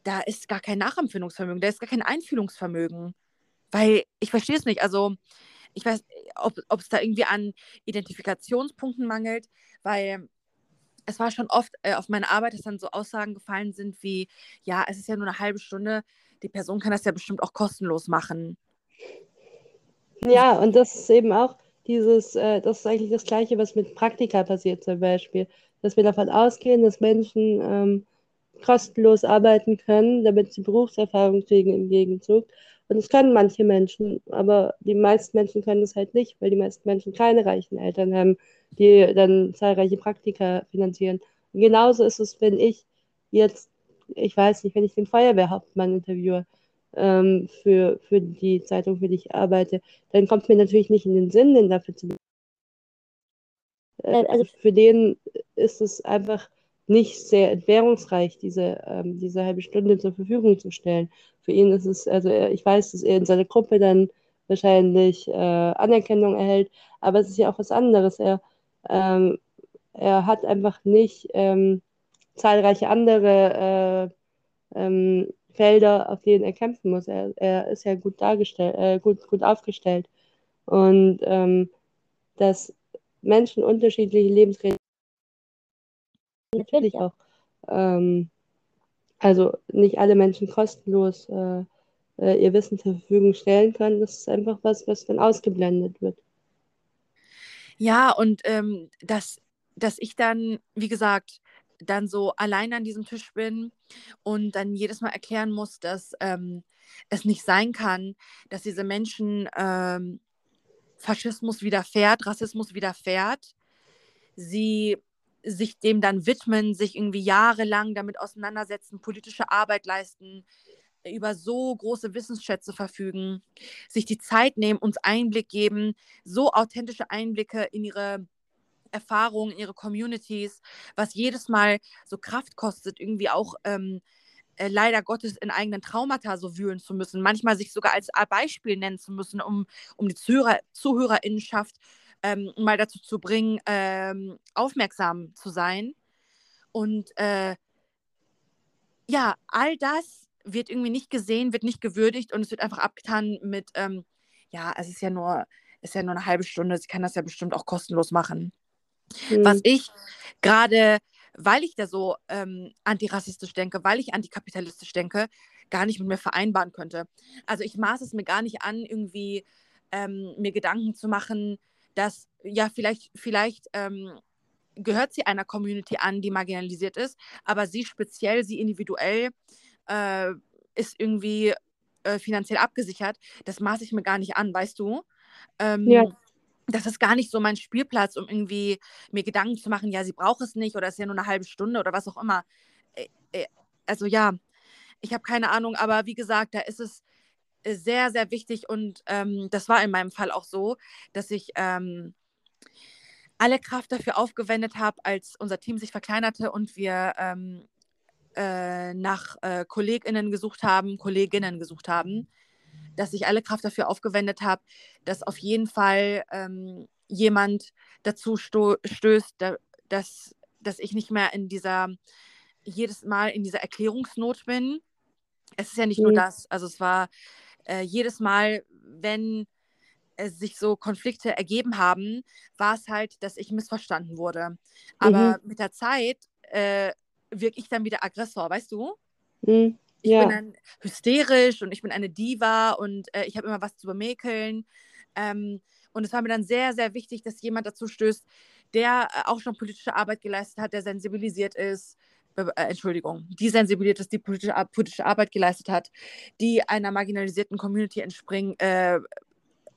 da ist gar kein Nachempfindungsvermögen, da ist gar kein Einfühlungsvermögen. Weil ich verstehe es nicht. Also ich weiß, ob es da irgendwie an Identifikationspunkten mangelt, weil es war schon oft äh, auf meine Arbeit, dass dann so Aussagen gefallen sind wie, ja, es ist ja nur eine halbe Stunde, die Person kann das ja bestimmt auch kostenlos machen.
Ja, und das ist eben auch dieses, äh, das ist eigentlich das Gleiche, was mit Praktika passiert zum Beispiel, dass wir davon ausgehen, dass Menschen ähm, kostenlos arbeiten können, damit sie Berufserfahrung kriegen im Gegenzug. Und das können manche Menschen, aber die meisten Menschen können das halt nicht, weil die meisten Menschen keine reichen Eltern haben, die dann zahlreiche Praktika finanzieren. Und genauso ist es, wenn ich jetzt, ich weiß nicht, wenn ich den Feuerwehrhauptmann interviewe ähm, für, für die Zeitung, für die ich arbeite, dann kommt mir natürlich nicht in den Sinn, den dafür zu. Äh, also für den ist es einfach nicht sehr entbehrungsreich, diese, ähm, diese halbe Stunde zur Verfügung zu stellen. Für ihn ist es, also ich weiß, dass er in seiner Gruppe dann wahrscheinlich äh, Anerkennung erhält, aber es ist ja auch was anderes. Er, ähm, er hat einfach nicht ähm, zahlreiche andere äh, ähm, Felder, auf denen er kämpfen muss. Er, er ist ja gut dargestellt, äh, gut, gut aufgestellt. Und ähm, dass Menschen unterschiedliche Lebensrealitäten natürlich auch. Ähm, also nicht alle Menschen kostenlos äh, äh, ihr Wissen zur Verfügung stellen können. Das ist einfach was, was dann ausgeblendet wird.
Ja, und ähm, dass, dass ich dann, wie gesagt, dann so allein an diesem Tisch bin und dann jedes Mal erklären muss, dass ähm, es nicht sein kann, dass diese Menschen ähm, Faschismus widerfährt, Rassismus widerfährt, sie sich dem dann widmen, sich irgendwie jahrelang damit auseinandersetzen, politische Arbeit leisten, über so große Wissensschätze verfügen, sich die Zeit nehmen, uns Einblick geben, so authentische Einblicke in ihre Erfahrungen, in ihre Communities, was jedes Mal so Kraft kostet, irgendwie auch ähm, äh, leider Gottes in eigenen Traumata so wühlen zu müssen, manchmal sich sogar als Beispiel nennen zu müssen, um, um die Zuhörer, Zuhörerinnenschaft ähm, mal dazu zu bringen, ähm, aufmerksam zu sein. Und äh, ja, all das wird irgendwie nicht gesehen, wird nicht gewürdigt und es wird einfach abgetan mit, ähm, ja, es ist ja nur, ist ja nur eine halbe Stunde, sie kann das ja bestimmt auch kostenlos machen. Mhm. Was ich gerade, weil ich da so ähm, antirassistisch denke, weil ich antikapitalistisch denke, gar nicht mit mir vereinbaren könnte. Also ich maße es mir gar nicht an, irgendwie ähm, mir Gedanken zu machen, dass ja vielleicht, vielleicht ähm, gehört sie einer Community an, die marginalisiert ist, aber sie speziell, sie individuell äh, ist irgendwie äh, finanziell abgesichert. Das maße ich mir gar nicht an, weißt du? Ähm, ja. Das ist gar nicht so mein Spielplatz, um irgendwie mir Gedanken zu machen, ja, sie braucht es nicht oder es ist ja nur eine halbe Stunde oder was auch immer. Äh, äh, also ja, ich habe keine Ahnung, aber wie gesagt, da ist es sehr, sehr wichtig und ähm, das war in meinem Fall auch so, dass ich ähm, alle Kraft dafür aufgewendet habe, als unser Team sich verkleinerte und wir ähm, äh, nach äh, KollegInnen gesucht haben, Kolleginnen gesucht haben, dass ich alle Kraft dafür aufgewendet habe, dass auf jeden Fall ähm, jemand dazu stößt, da, dass, dass ich nicht mehr in dieser, jedes Mal in dieser Erklärungsnot bin. Es ist ja nicht mhm. nur das, also es war äh, jedes Mal, wenn es sich so Konflikte ergeben haben, war es halt, dass ich missverstanden wurde. Aber mhm. mit der Zeit äh, wirke ich dann wieder Aggressor, weißt du? Mhm. Ich ja. bin dann hysterisch und ich bin eine Diva und äh, ich habe immer was zu bemäkeln. Ähm, und es war mir dann sehr, sehr wichtig, dass jemand dazu stößt, der äh, auch schon politische Arbeit geleistet hat, der sensibilisiert ist, äh, Entschuldigung, die sensibilisiert ist, die politische, politische Arbeit geleistet hat, die einer marginalisierten Community entspringen äh,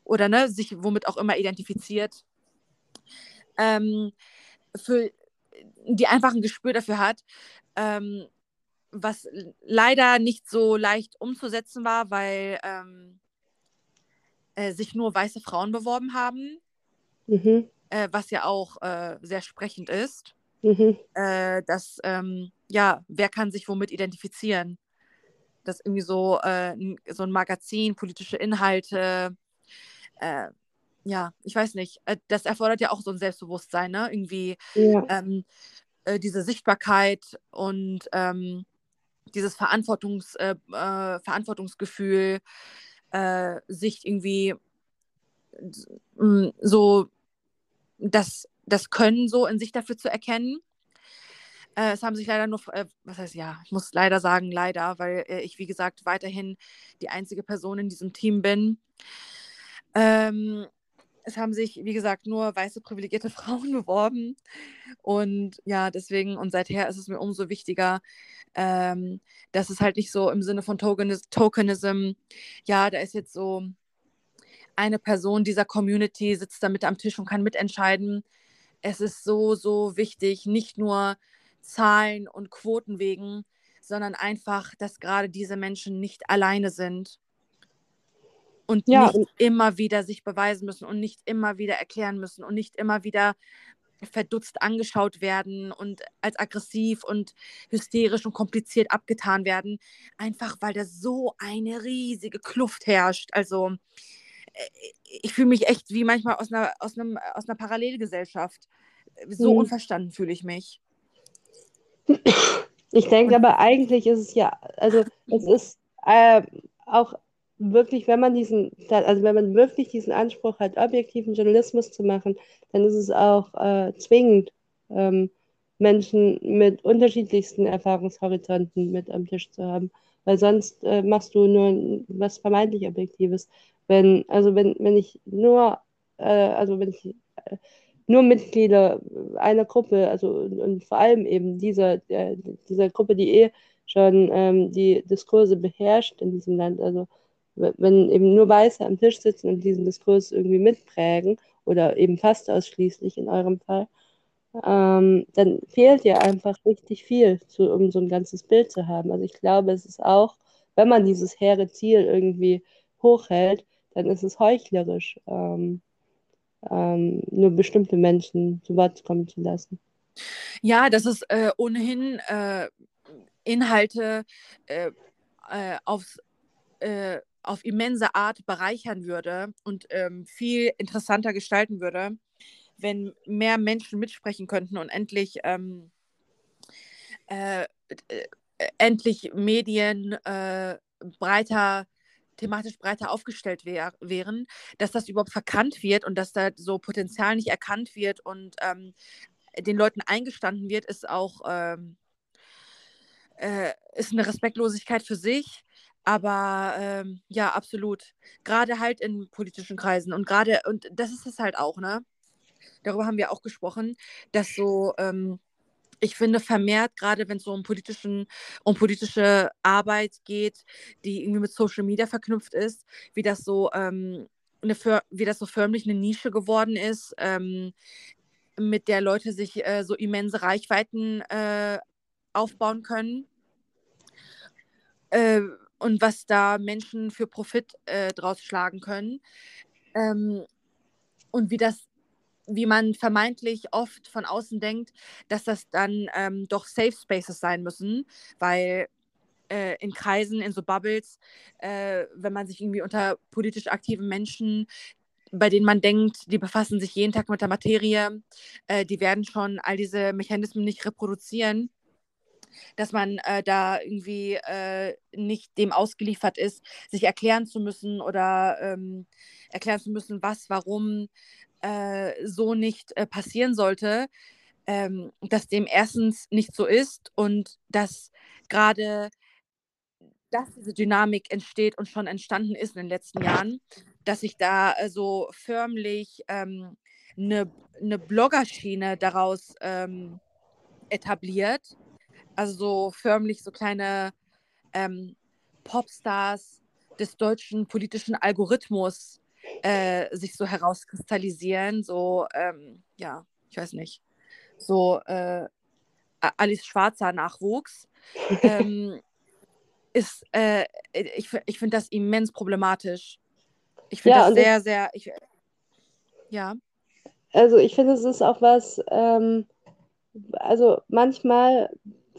oder ne, sich womit auch immer identifiziert, ähm, für, die einfach ein Gespür dafür hat, ähm, was leider nicht so leicht umzusetzen war, weil ähm, äh, sich nur weiße Frauen beworben haben, mhm. äh, was ja auch äh, sehr sprechend ist. Mhm. Äh, dass, ähm, ja, wer kann sich womit identifizieren? Dass irgendwie so, äh, so ein Magazin, politische Inhalte, äh, ja, ich weiß nicht, äh, das erfordert ja auch so ein Selbstbewusstsein, ne? Irgendwie ja. ähm, äh, diese Sichtbarkeit und ähm, dieses Verantwortungs, äh, Verantwortungsgefühl, sich irgendwie so das, das Können so in sich dafür zu erkennen. es haben sich leider nur, was heißt ja, ich muss leider sagen, leider, weil ich, wie gesagt, weiterhin die einzige Person in diesem Team bin. Ähm, es haben sich, wie gesagt, nur weiße privilegierte (laughs) Frauen beworben. Und ja, deswegen und seither ist es mir umso wichtiger, ähm, dass es halt nicht so im Sinne von Tokenis Tokenism, ja, da ist jetzt so eine Person dieser Community, sitzt da mit am Tisch und kann mitentscheiden. Es ist so, so wichtig, nicht nur Zahlen und Quoten wegen, sondern einfach, dass gerade diese Menschen nicht alleine sind und ja. nicht immer wieder sich beweisen müssen und nicht immer wieder erklären müssen und nicht immer wieder verdutzt angeschaut werden und als aggressiv und hysterisch und kompliziert abgetan werden, einfach weil da so eine riesige Kluft herrscht. Also ich fühle mich echt wie manchmal aus einer, aus einem, aus einer Parallelgesellschaft. So mhm. unverstanden fühle ich mich.
Ich denke aber eigentlich ist es ja, also es ist äh, auch wirklich, wenn man diesen, also wenn man wirklich diesen Anspruch hat, objektiven Journalismus zu machen, dann ist es auch äh, zwingend, ähm, Menschen mit unterschiedlichsten Erfahrungshorizonten mit am Tisch zu haben. Weil sonst äh, machst du nur was vermeintlich Objektives. Wenn, also wenn, wenn ich nur, äh, also wenn ich äh, nur Mitglieder einer Gruppe, also und, und vor allem eben dieser, dieser Gruppe, die eh schon ähm, die Diskurse beherrscht in diesem Land, also wenn eben nur Weiße am Tisch sitzen und diesen Diskurs irgendwie mitprägen oder eben fast ausschließlich in eurem Fall, ähm, dann fehlt ja einfach richtig viel, zu, um so ein ganzes Bild zu haben. Also ich glaube, es ist auch, wenn man dieses hehre Ziel irgendwie hochhält, dann ist es heuchlerisch, ähm, ähm, nur bestimmte Menschen zu Wort kommen zu lassen.
Ja, das ist äh, ohnehin äh, Inhalte äh, äh aufs äh, auf immense Art bereichern würde und ähm, viel interessanter gestalten würde, wenn mehr Menschen mitsprechen könnten und endlich ähm, äh, endlich Medien breiter thematisch breiter aufgestellt wär, wären, dass das überhaupt verkannt wird und dass da so Potenzial nicht erkannt wird und ähm, den Leuten eingestanden wird, ist auch ähm, äh, ist eine Respektlosigkeit für sich. Aber ähm, ja, absolut. Gerade halt in politischen Kreisen und gerade, und das ist es halt auch, ne? Darüber haben wir auch gesprochen, dass so ähm, ich finde vermehrt, gerade wenn es so um, politischen, um politische Arbeit geht, die irgendwie mit Social Media verknüpft ist, wie das so, ähm, eine, wie das so förmlich eine Nische geworden ist, ähm, mit der Leute sich äh, so immense Reichweiten äh, aufbauen können. Äh, und was da Menschen für Profit äh, draus schlagen können. Ähm, und wie das wie man vermeintlich oft von außen denkt, dass das dann ähm, doch Safe Spaces sein müssen, weil äh, in Kreisen, in so Bubbles, äh, wenn man sich irgendwie unter politisch aktiven Menschen, bei denen man denkt, die befassen sich jeden Tag mit der Materie, äh, die werden schon all diese Mechanismen nicht reproduzieren dass man äh, da irgendwie äh, nicht dem ausgeliefert ist, sich erklären zu müssen oder ähm, erklären zu müssen, was, warum, äh, so nicht äh, passieren sollte, ähm, dass dem erstens nicht so ist und dass gerade dass diese Dynamik entsteht und schon entstanden ist in den letzten Jahren, dass sich da äh, so förmlich ähm, eine, eine Bloggerschiene daraus ähm, etabliert. Also so förmlich so kleine ähm, Popstars des deutschen politischen Algorithmus äh, sich so herauskristallisieren, so, ähm, ja, ich weiß nicht, so äh, Alice Schwarzer Nachwuchs, (laughs) ähm, ist, äh, ich, ich finde das immens problematisch. Ich finde ja, das sehr, sehr, ich, ja.
Also ich finde, es ist auch was, ähm, also manchmal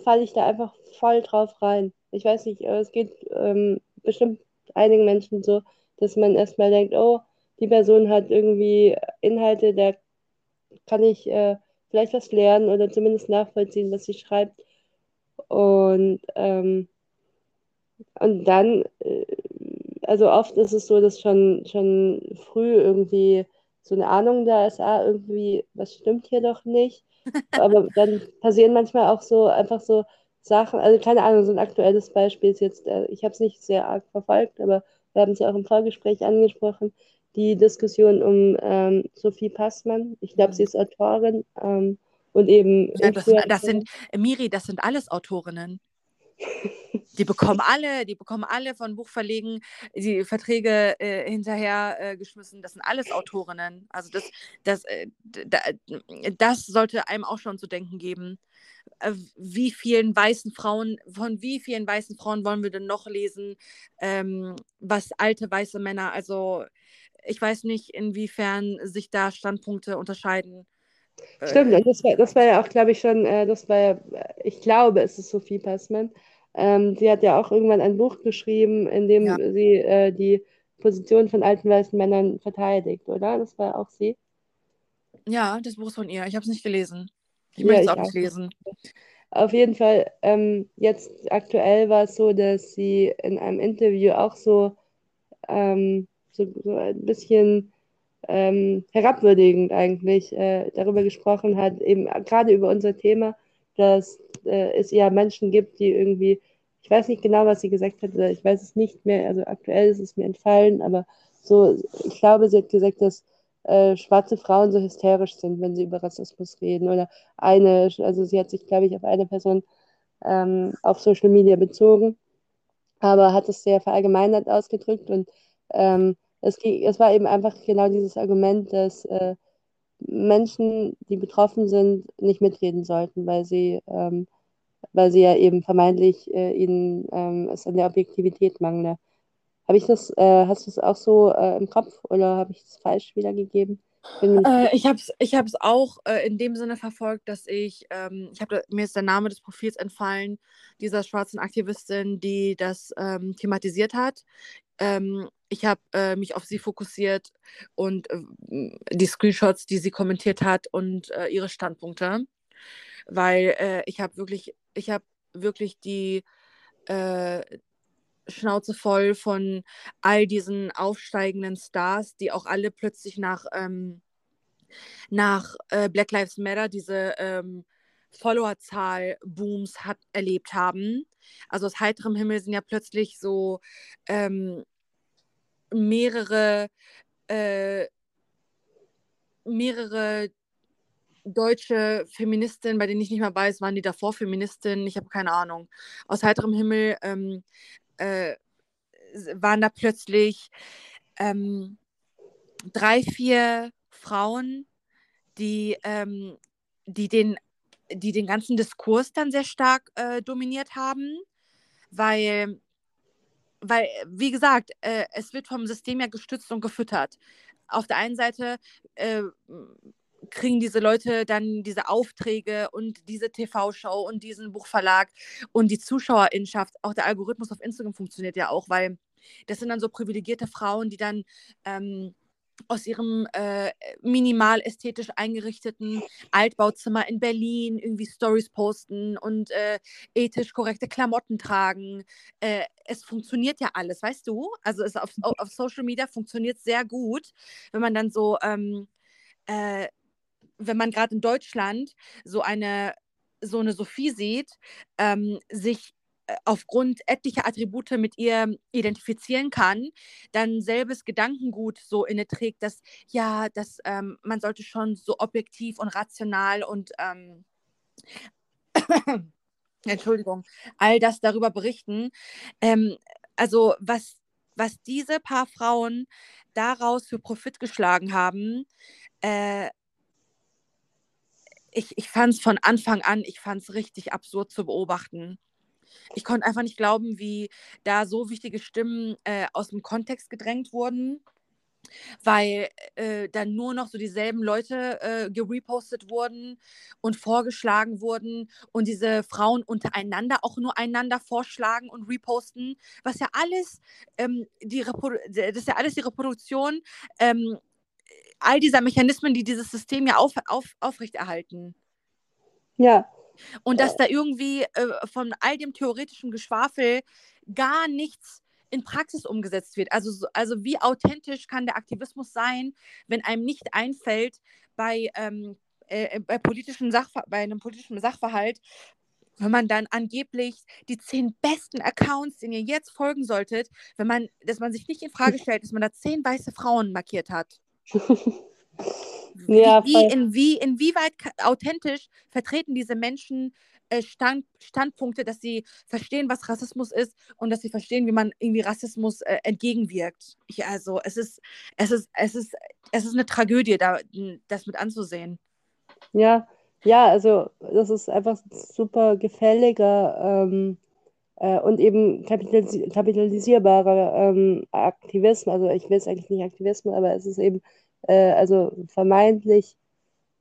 falle ich da einfach voll drauf rein. Ich weiß nicht, es geht ähm, bestimmt einigen Menschen so, dass man erstmal denkt, oh, die Person hat irgendwie Inhalte, da kann ich äh, vielleicht was lernen oder zumindest nachvollziehen, was sie schreibt. Und, ähm, und dann, äh, also oft ist es so, dass schon, schon früh irgendwie so eine Ahnung da ist, ah, irgendwie, was stimmt hier doch nicht. (laughs) Aber dann passieren manchmal auch so einfach so Sachen, also keine Ahnung, so ein aktuelles Beispiel ist jetzt, äh, ich habe es nicht sehr arg verfolgt, aber wir haben es ja auch im Vorgespräch angesprochen, die Diskussion um ähm, Sophie Passmann. Ich glaube, sie ist Autorin ähm, und eben.
Ja, das, das sind, Miri, das sind alles Autorinnen. Die bekommen alle, die bekommen alle von Buchverlegen die Verträge äh, hinterher äh, geschmissen. Das sind alles Autorinnen. Also das, das, äh, das sollte einem auch schon zu denken geben. Äh, wie vielen weißen Frauen, von wie vielen weißen Frauen wollen wir denn noch lesen, ähm, was alte weiße Männer, also ich weiß nicht, inwiefern sich da Standpunkte unterscheiden.
Stimmt, und das war, das war ja auch, glaube ich, schon, äh, das war ja, ich glaube, es ist Sophie Passmann. Ähm, sie hat ja auch irgendwann ein Buch geschrieben, in dem ja. sie äh, die Position von alten weißen Männern verteidigt, oder? Das war auch sie.
Ja, das Buch ist von ihr. Ich habe es nicht gelesen. Ich möchte es auch nicht lesen.
Auf jeden Fall, ähm, jetzt aktuell war es so, dass sie in einem Interview auch so, ähm, so, so, ein bisschen ähm, herabwürdigend eigentlich äh, darüber gesprochen hat, eben gerade über unser Thema, dass äh, es ja Menschen gibt, die irgendwie, ich weiß nicht genau, was sie gesagt hat, ich weiß es nicht mehr, also aktuell ist es mir entfallen, aber so, ich glaube, sie hat gesagt, dass äh, schwarze Frauen so hysterisch sind, wenn sie über Rassismus reden. Oder eine, also sie hat sich, glaube ich, auf eine Person ähm, auf Social Media bezogen, aber hat es sehr verallgemeinert ausgedrückt und ähm, es, es war eben einfach genau dieses Argument, dass äh, Menschen, die betroffen sind, nicht mitreden sollten, weil sie, ähm, weil sie ja eben vermeintlich äh, ihnen ähm, es an der Objektivität mangle. Habe ich das, äh, hast du es auch so äh, im Kopf oder habe ich es falsch wiedergegeben?
Äh, ich habe es ich auch äh, in dem Sinne verfolgt, dass ich, ähm, ich habe mir ist der Name des Profils entfallen, dieser schwarzen Aktivistin, die das ähm, thematisiert hat. Ähm, ich habe äh, mich auf sie fokussiert und äh, die Screenshots, die sie kommentiert hat und äh, ihre Standpunkte, weil äh, ich habe wirklich ich habe wirklich die äh, Schnauze voll von all diesen aufsteigenden Stars, die auch alle plötzlich nach, ähm, nach äh, Black Lives Matter diese ähm, Followerzahl-Booms hat, erlebt haben. Also aus heiterem Himmel sind ja plötzlich so ähm, mehrere, äh, mehrere deutsche Feministinnen, bei denen ich nicht mehr weiß, waren die davor Feministinnen, ich habe keine Ahnung. Aus heiterem Himmel ähm, äh, waren da plötzlich ähm, drei, vier Frauen, die, ähm, die, den, die den ganzen Diskurs dann sehr stark äh, dominiert haben, weil, weil wie gesagt, äh, es wird vom System ja gestützt und gefüttert. Auf der einen Seite äh, kriegen diese Leute dann diese Aufträge und diese TV-Show und diesen Buchverlag und die Zuschauerinschaft, auch der Algorithmus auf Instagram funktioniert ja auch, weil das sind dann so privilegierte Frauen, die dann ähm, aus ihrem äh, minimal ästhetisch eingerichteten Altbauzimmer in Berlin irgendwie Stories posten und äh, ethisch korrekte Klamotten tragen. Äh, es funktioniert ja alles, weißt du? Also es auf, auf Social Media funktioniert sehr gut, wenn man dann so ähm, äh, wenn man gerade in Deutschland so eine, so eine Sophie sieht, ähm, sich aufgrund etlicher Attribute mit ihr identifizieren kann, dann selbes Gedankengut so inne trägt, dass ja, dass ähm, man sollte schon so objektiv und rational und ähm, (coughs) Entschuldigung, all das darüber berichten. Ähm, also was, was diese paar Frauen daraus für Profit geschlagen haben, äh, ich, ich fand es von Anfang an, ich fand es richtig absurd zu beobachten. Ich konnte einfach nicht glauben, wie da so wichtige Stimmen äh, aus dem Kontext gedrängt wurden, weil äh, dann nur noch so dieselben Leute äh, gerepostet wurden und vorgeschlagen wurden und diese Frauen untereinander auch nur einander vorschlagen und reposten, was ja alles, ähm, die das ist ja alles die Reproduktion ähm, all dieser Mechanismen, die dieses System ja auf, auf, aufrechterhalten.
Ja.
Und dass da irgendwie äh, von all dem theoretischen Geschwafel gar nichts in Praxis umgesetzt wird. Also, also wie authentisch kann der Aktivismus sein, wenn einem nicht einfällt, bei, ähm, äh, bei, politischen Sachver bei einem politischen Sachverhalt, wenn man dann angeblich die zehn besten Accounts, denen ihr jetzt folgen solltet, wenn man, dass man sich nicht in Frage stellt, dass man da zehn weiße Frauen markiert hat. (laughs) ja, wie, in, wie, inwieweit authentisch vertreten diese Menschen äh, Stand, Standpunkte, dass sie verstehen, was Rassismus ist und dass sie verstehen, wie man irgendwie Rassismus äh, entgegenwirkt. Ich, also es ist, es ist, es ist, es ist eine Tragödie, da, das mit anzusehen.
Ja, ja, also das ist einfach super gefälliger ähm, äh, und eben kapitalis kapitalisierbarer ähm, Aktivismus. Also ich will es eigentlich nicht Aktivismus, aber es ist eben äh, also vermeintlich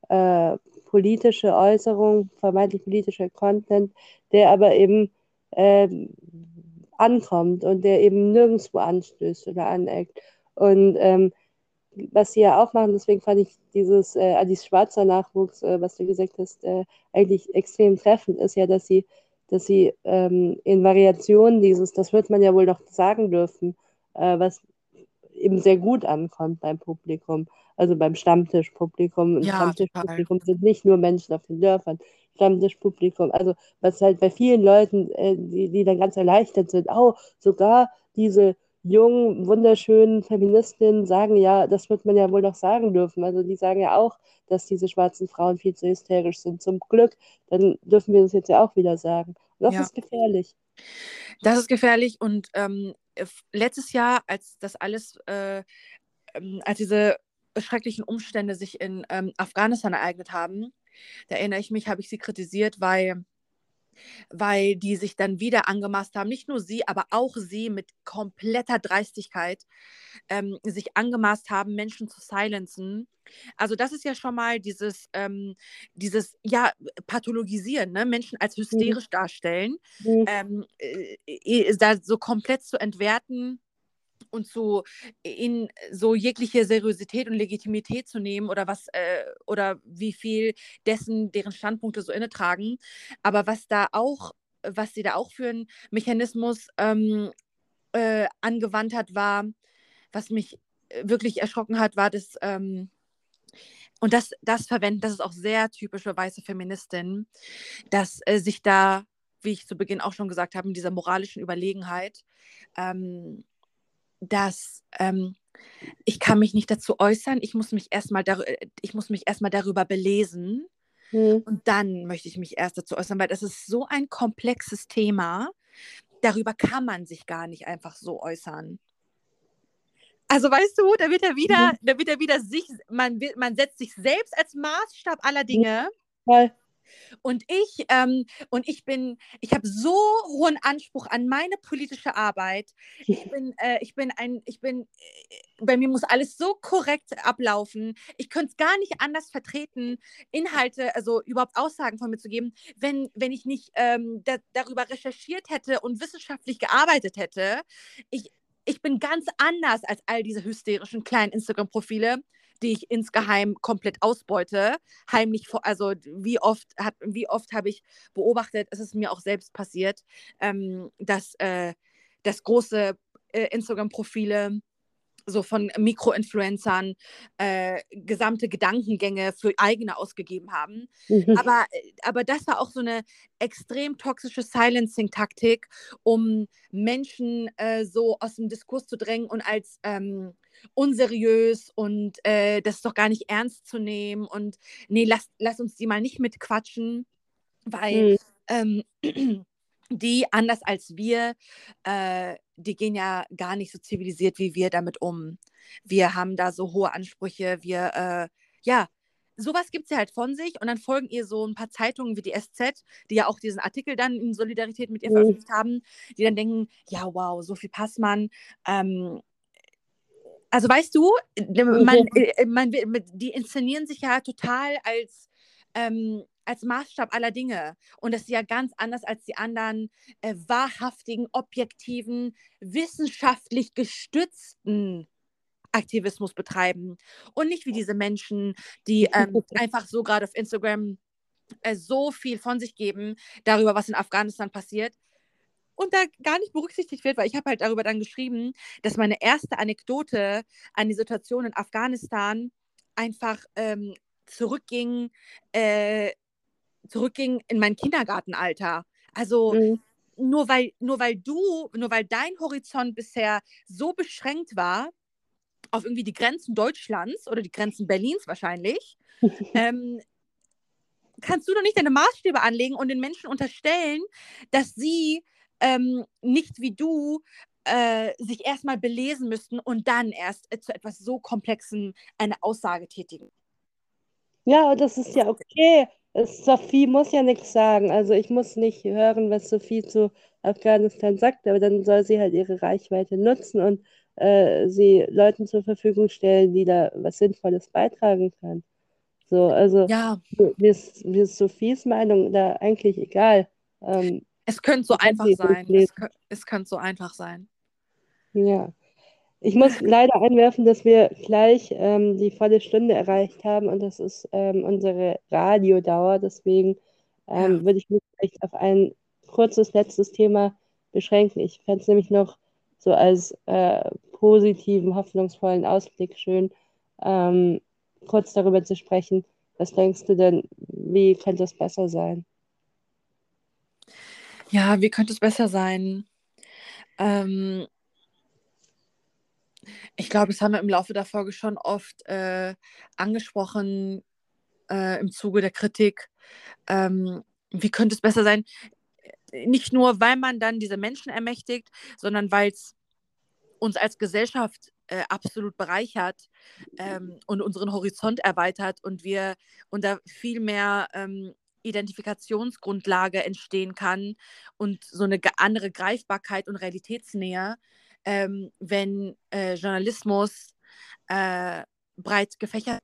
äh, politische Äußerung, vermeintlich politischer Content, der aber eben äh, ankommt und der eben nirgendwo anstößt oder aneckt. Und ähm, was sie ja auch machen, deswegen fand ich dieses äh, Alice Schwarzer Nachwuchs, äh, was du gesagt hast, äh, eigentlich extrem treffend, ist ja, dass sie, dass sie ähm, in Variationen dieses, das wird man ja wohl noch sagen dürfen, äh, was eben sehr gut ankommt beim Publikum, also beim Stammtischpublikum. Und ja, Stammtischpublikum sind nicht nur Menschen auf den Dörfern, Stammtischpublikum, also was halt bei vielen Leuten, äh, die, die dann ganz erleichtert sind, oh, sogar diese jungen, wunderschönen Feministinnen sagen ja, das wird man ja wohl noch sagen dürfen. Also die sagen ja auch, dass diese schwarzen Frauen viel zu hysterisch sind. Zum Glück, dann dürfen wir das jetzt ja auch wieder sagen. Und das ja. ist gefährlich.
Das ist gefährlich und ähm, letztes Jahr, als das alles, äh, ähm, als diese schrecklichen Umstände sich in ähm, Afghanistan ereignet haben, da erinnere ich mich, habe ich sie kritisiert, weil weil die sich dann wieder angemaßt haben, nicht nur sie, aber auch sie mit kompletter Dreistigkeit ähm, sich angemaßt haben, Menschen zu silenzen. Also das ist ja schon mal dieses, ähm, dieses ja, Pathologisieren, ne? Menschen als mhm. hysterisch mhm. darstellen, mhm. Ähm, äh, da so komplett zu entwerten und zu in so jegliche Seriosität und Legitimität zu nehmen oder was äh, oder wie viel dessen deren Standpunkte so inne tragen. Aber was da auch, was sie da auch für einen Mechanismus ähm, äh, angewandt hat, war, was mich wirklich erschrocken hat, war das ähm, und das, das verwenden, das ist auch sehr typische weiße Feministin, dass äh, sich da, wie ich zu Beginn auch schon gesagt habe, in dieser moralischen Überlegenheit, ähm, dass ähm, ich kann mich nicht dazu äußern, ich muss mich erstmal ich muss mich erstmal darüber belesen hm. und dann möchte ich mich erst dazu äußern, weil das ist so ein komplexes Thema, darüber kann man sich gar nicht einfach so äußern. Also weißt du, da wird er wieder, mhm. da wird er wieder sich, man, man setzt sich selbst als Maßstab aller Dinge. Ja. Und ich, ähm, und ich bin, ich habe so hohen Anspruch an meine politische Arbeit. Ich (laughs) bin, äh, ich bin ein, ich bin, äh, bei mir muss alles so korrekt ablaufen. Ich könnte es gar nicht anders vertreten, Inhalte, also überhaupt Aussagen von mir zu geben, wenn, wenn ich nicht ähm, da, darüber recherchiert hätte und wissenschaftlich gearbeitet hätte. Ich, ich bin ganz anders als all diese hysterischen kleinen Instagram-Profile, die ich insgeheim komplett ausbeute. Heimlich, also wie oft, hat, wie oft habe ich beobachtet, es ist mir auch selbst passiert, ähm, dass, äh, dass große äh, Instagram-Profile so von Mikroinfluencern äh, gesamte Gedankengänge für eigene ausgegeben haben. Mhm. Aber, äh, aber das war auch so eine extrem toxische Silencing-Taktik, um Menschen äh, so aus dem Diskurs zu drängen und als ähm, unseriös und äh, das ist doch gar nicht ernst zu nehmen und nee, lass, lass uns die mal nicht mitquatschen, weil mhm. ähm, (clears throat) die, anders als wir, äh, die gehen ja gar nicht so zivilisiert wie wir damit um. Wir haben da so hohe Ansprüche, wir, äh, ja, sowas gibt sie halt von sich und dann folgen ihr so ein paar Zeitungen wie die SZ, die ja auch diesen Artikel dann in Solidarität mit ihr mhm. veröffentlicht haben, die dann denken, ja, wow, so viel Passmann. Ähm, also weißt du, man, äh, man, die inszenieren sich ja total als ähm, als Maßstab aller Dinge. Und das ist ja ganz anders als die anderen äh, wahrhaftigen, objektiven, wissenschaftlich gestützten Aktivismus betreiben. Und nicht wie diese Menschen, die ähm, (laughs) einfach so gerade auf Instagram äh, so viel von sich geben darüber, was in Afghanistan passiert. Und da gar nicht berücksichtigt wird, weil ich habe halt darüber dann geschrieben, dass meine erste Anekdote an die Situation in Afghanistan einfach ähm, zurückging äh, zurückging in mein Kindergartenalter. Also mhm. nur weil, nur weil du, nur weil dein Horizont bisher so beschränkt war auf irgendwie die Grenzen Deutschlands oder die Grenzen Berlins wahrscheinlich, (laughs) ähm, kannst du doch nicht deine Maßstäbe anlegen und den Menschen unterstellen, dass sie ähm, nicht wie du äh, sich erstmal belesen müssten und dann erst äh, zu etwas so Komplexem eine Aussage tätigen.
Ja, das ist ja okay. Sophie muss ja nichts sagen. Also ich muss nicht hören, was Sophie zu Afghanistan sagt, aber dann soll sie halt ihre Reichweite nutzen und äh, sie Leuten zur Verfügung stellen, die da was Sinnvolles beitragen können. So, also
ja.
mir, ist, mir ist Sophies Meinung da eigentlich egal. Ähm,
es könnte so einfach sein. Es, es könnte so einfach sein.
Ja. Ich muss leider einwerfen, dass wir gleich ähm, die volle Stunde erreicht haben und das ist ähm, unsere Radiodauer. Deswegen ähm, ja. würde ich mich vielleicht auf ein kurzes letztes Thema beschränken. Ich fände es nämlich noch so als äh, positiven, hoffnungsvollen Ausblick schön, ähm, kurz darüber zu sprechen. Was denkst du denn, wie könnte es besser sein?
Ja, wie könnte es besser sein? Ähm, ich glaube, das haben wir im Laufe der Folge schon oft äh, angesprochen äh, im Zuge der Kritik. Ähm, wie könnte es besser sein? Nicht nur, weil man dann diese Menschen ermächtigt, sondern weil es uns als Gesellschaft äh, absolut bereichert ähm, und unseren Horizont erweitert und wir da viel mehr ähm, Identifikationsgrundlage entstehen kann und so eine andere Greifbarkeit und Realitätsnähe, ähm, wenn äh, Journalismus äh, breit gefächert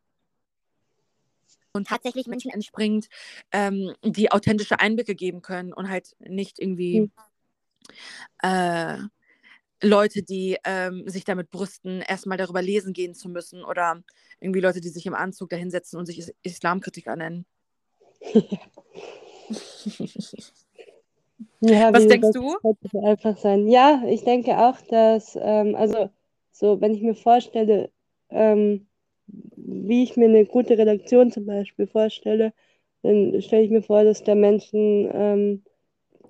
und tatsächlich Menschen entspringt, ähm, die authentische Einblicke geben können und halt nicht irgendwie mhm. äh, Leute, die ähm, sich damit brüsten, erstmal darüber lesen gehen zu müssen oder irgendwie Leute, die sich im Anzug dahinsetzen und sich Is Islamkritiker nennen.
Ja,
Was denkst du?
einfach sein. Ja, ich denke auch, dass, ähm, also so, wenn ich mir vorstelle, ähm, wie ich mir eine gute Redaktion zum Beispiel vorstelle, dann stelle ich mir vor, dass da Menschen, ähm,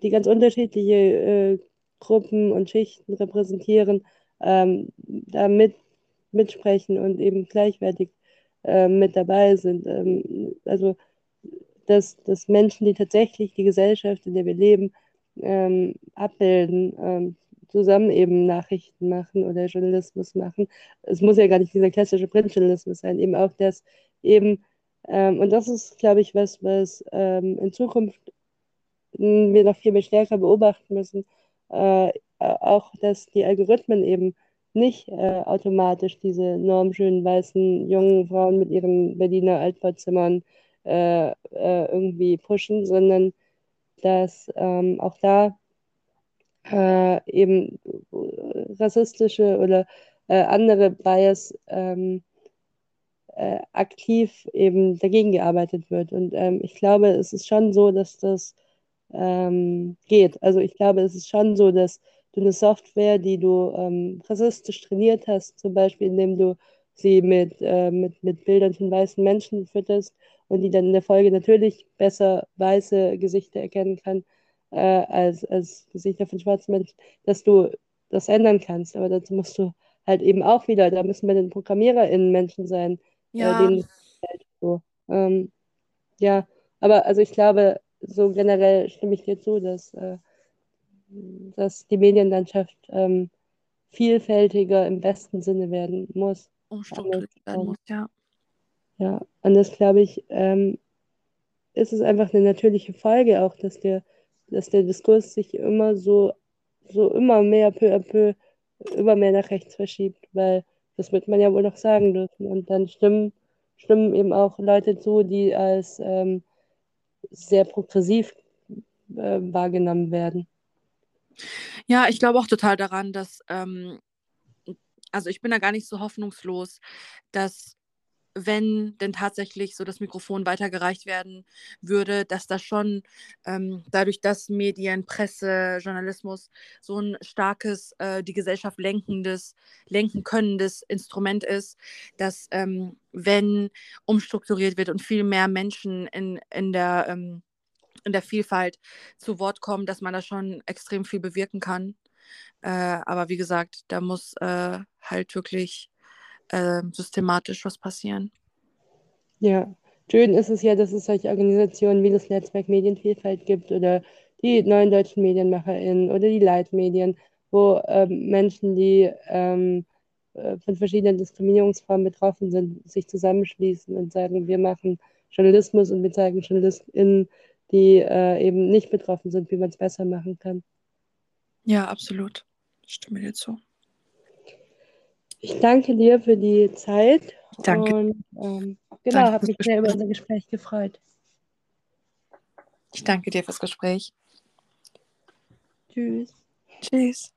die ganz unterschiedliche äh, Gruppen und Schichten repräsentieren, ähm, da mit, mitsprechen und eben gleichwertig äh, mit dabei sind. Ähm, also, dass, dass Menschen, die tatsächlich die Gesellschaft, in der wir leben, ähm, abbilden, ähm, zusammen eben Nachrichten machen oder Journalismus machen. Es muss ja gar nicht dieser klassische Printjournalismus sein, eben auch das eben, ähm, und das ist, glaube ich, was, was ähm, in Zukunft wir noch viel mehr stärker beobachten müssen, äh, auch, dass die Algorithmen eben nicht äh, automatisch diese normschönen weißen jungen Frauen mit ihren Berliner Altbauzimmern äh, äh, irgendwie pushen, sondern dass ähm, auch da äh, eben rassistische oder äh, andere Bias ähm, äh, aktiv eben dagegen gearbeitet wird. Und ähm, ich glaube, es ist schon so, dass das ähm, geht. Also ich glaube, es ist schon so, dass du eine Software, die du ähm, rassistisch trainiert hast, zum Beispiel indem du sie mit, äh, mit, mit Bildern von weißen Menschen fütterst und die dann in der Folge natürlich besser weiße Gesichter erkennen kann äh, als, als Gesichter von schwarzen Menschen, dass du das ändern kannst. Aber dazu musst du halt eben auch wieder, da müssen wir den ProgrammiererInnen Menschen sein, äh,
Ja,
denen halt so. Ähm, ja, aber also ich glaube, so generell stimme ich dir zu, dass, äh, dass die Medienlandschaft ähm, vielfältiger im besten Sinne werden muss.
umstrukturiert werden
ähm,
muss, ja.
Ja, und das glaube ich, ähm, ist es einfach eine natürliche Folge auch, dass der, dass der Diskurs sich immer so, so immer mehr peu à peu, immer mehr nach rechts verschiebt, weil das wird man ja wohl noch sagen dürfen. Und dann stimmen, stimmen eben auch Leute zu, die als ähm, sehr progressiv äh, wahrgenommen werden.
Ja, ich glaube auch total daran, dass, ähm, also ich bin da gar nicht so hoffnungslos, dass wenn denn tatsächlich so das Mikrofon weitergereicht werden würde, dass das schon ähm, dadurch, dass Medien, Presse, Journalismus so ein starkes, äh, die Gesellschaft lenkendes, lenken könnendes Instrument ist, dass ähm, wenn umstrukturiert wird und viel mehr Menschen in, in der ähm, in der Vielfalt zu Wort kommen, dass man da schon extrem viel bewirken kann. Äh, aber wie gesagt, da muss äh, halt wirklich äh, systematisch was passieren.
Ja, schön ist es ja, dass es solche Organisationen wie das Netzwerk Medienvielfalt gibt oder die neuen deutschen MedienmacherInnen oder die Leitmedien, wo ähm, Menschen, die ähm, äh, von verschiedenen Diskriminierungsformen betroffen sind, sich zusammenschließen und sagen, wir machen Journalismus und wir zeigen JournalistInnen, die äh, eben nicht betroffen sind, wie man es besser machen kann.
Ja, absolut. Ich stimme dir zu.
Ich danke dir für die Zeit
Danke.
und ähm, genau, habe mich sehr über unser Gespräch gefreut.
Ich danke dir fürs Gespräch.
Tschüss.
Tschüss.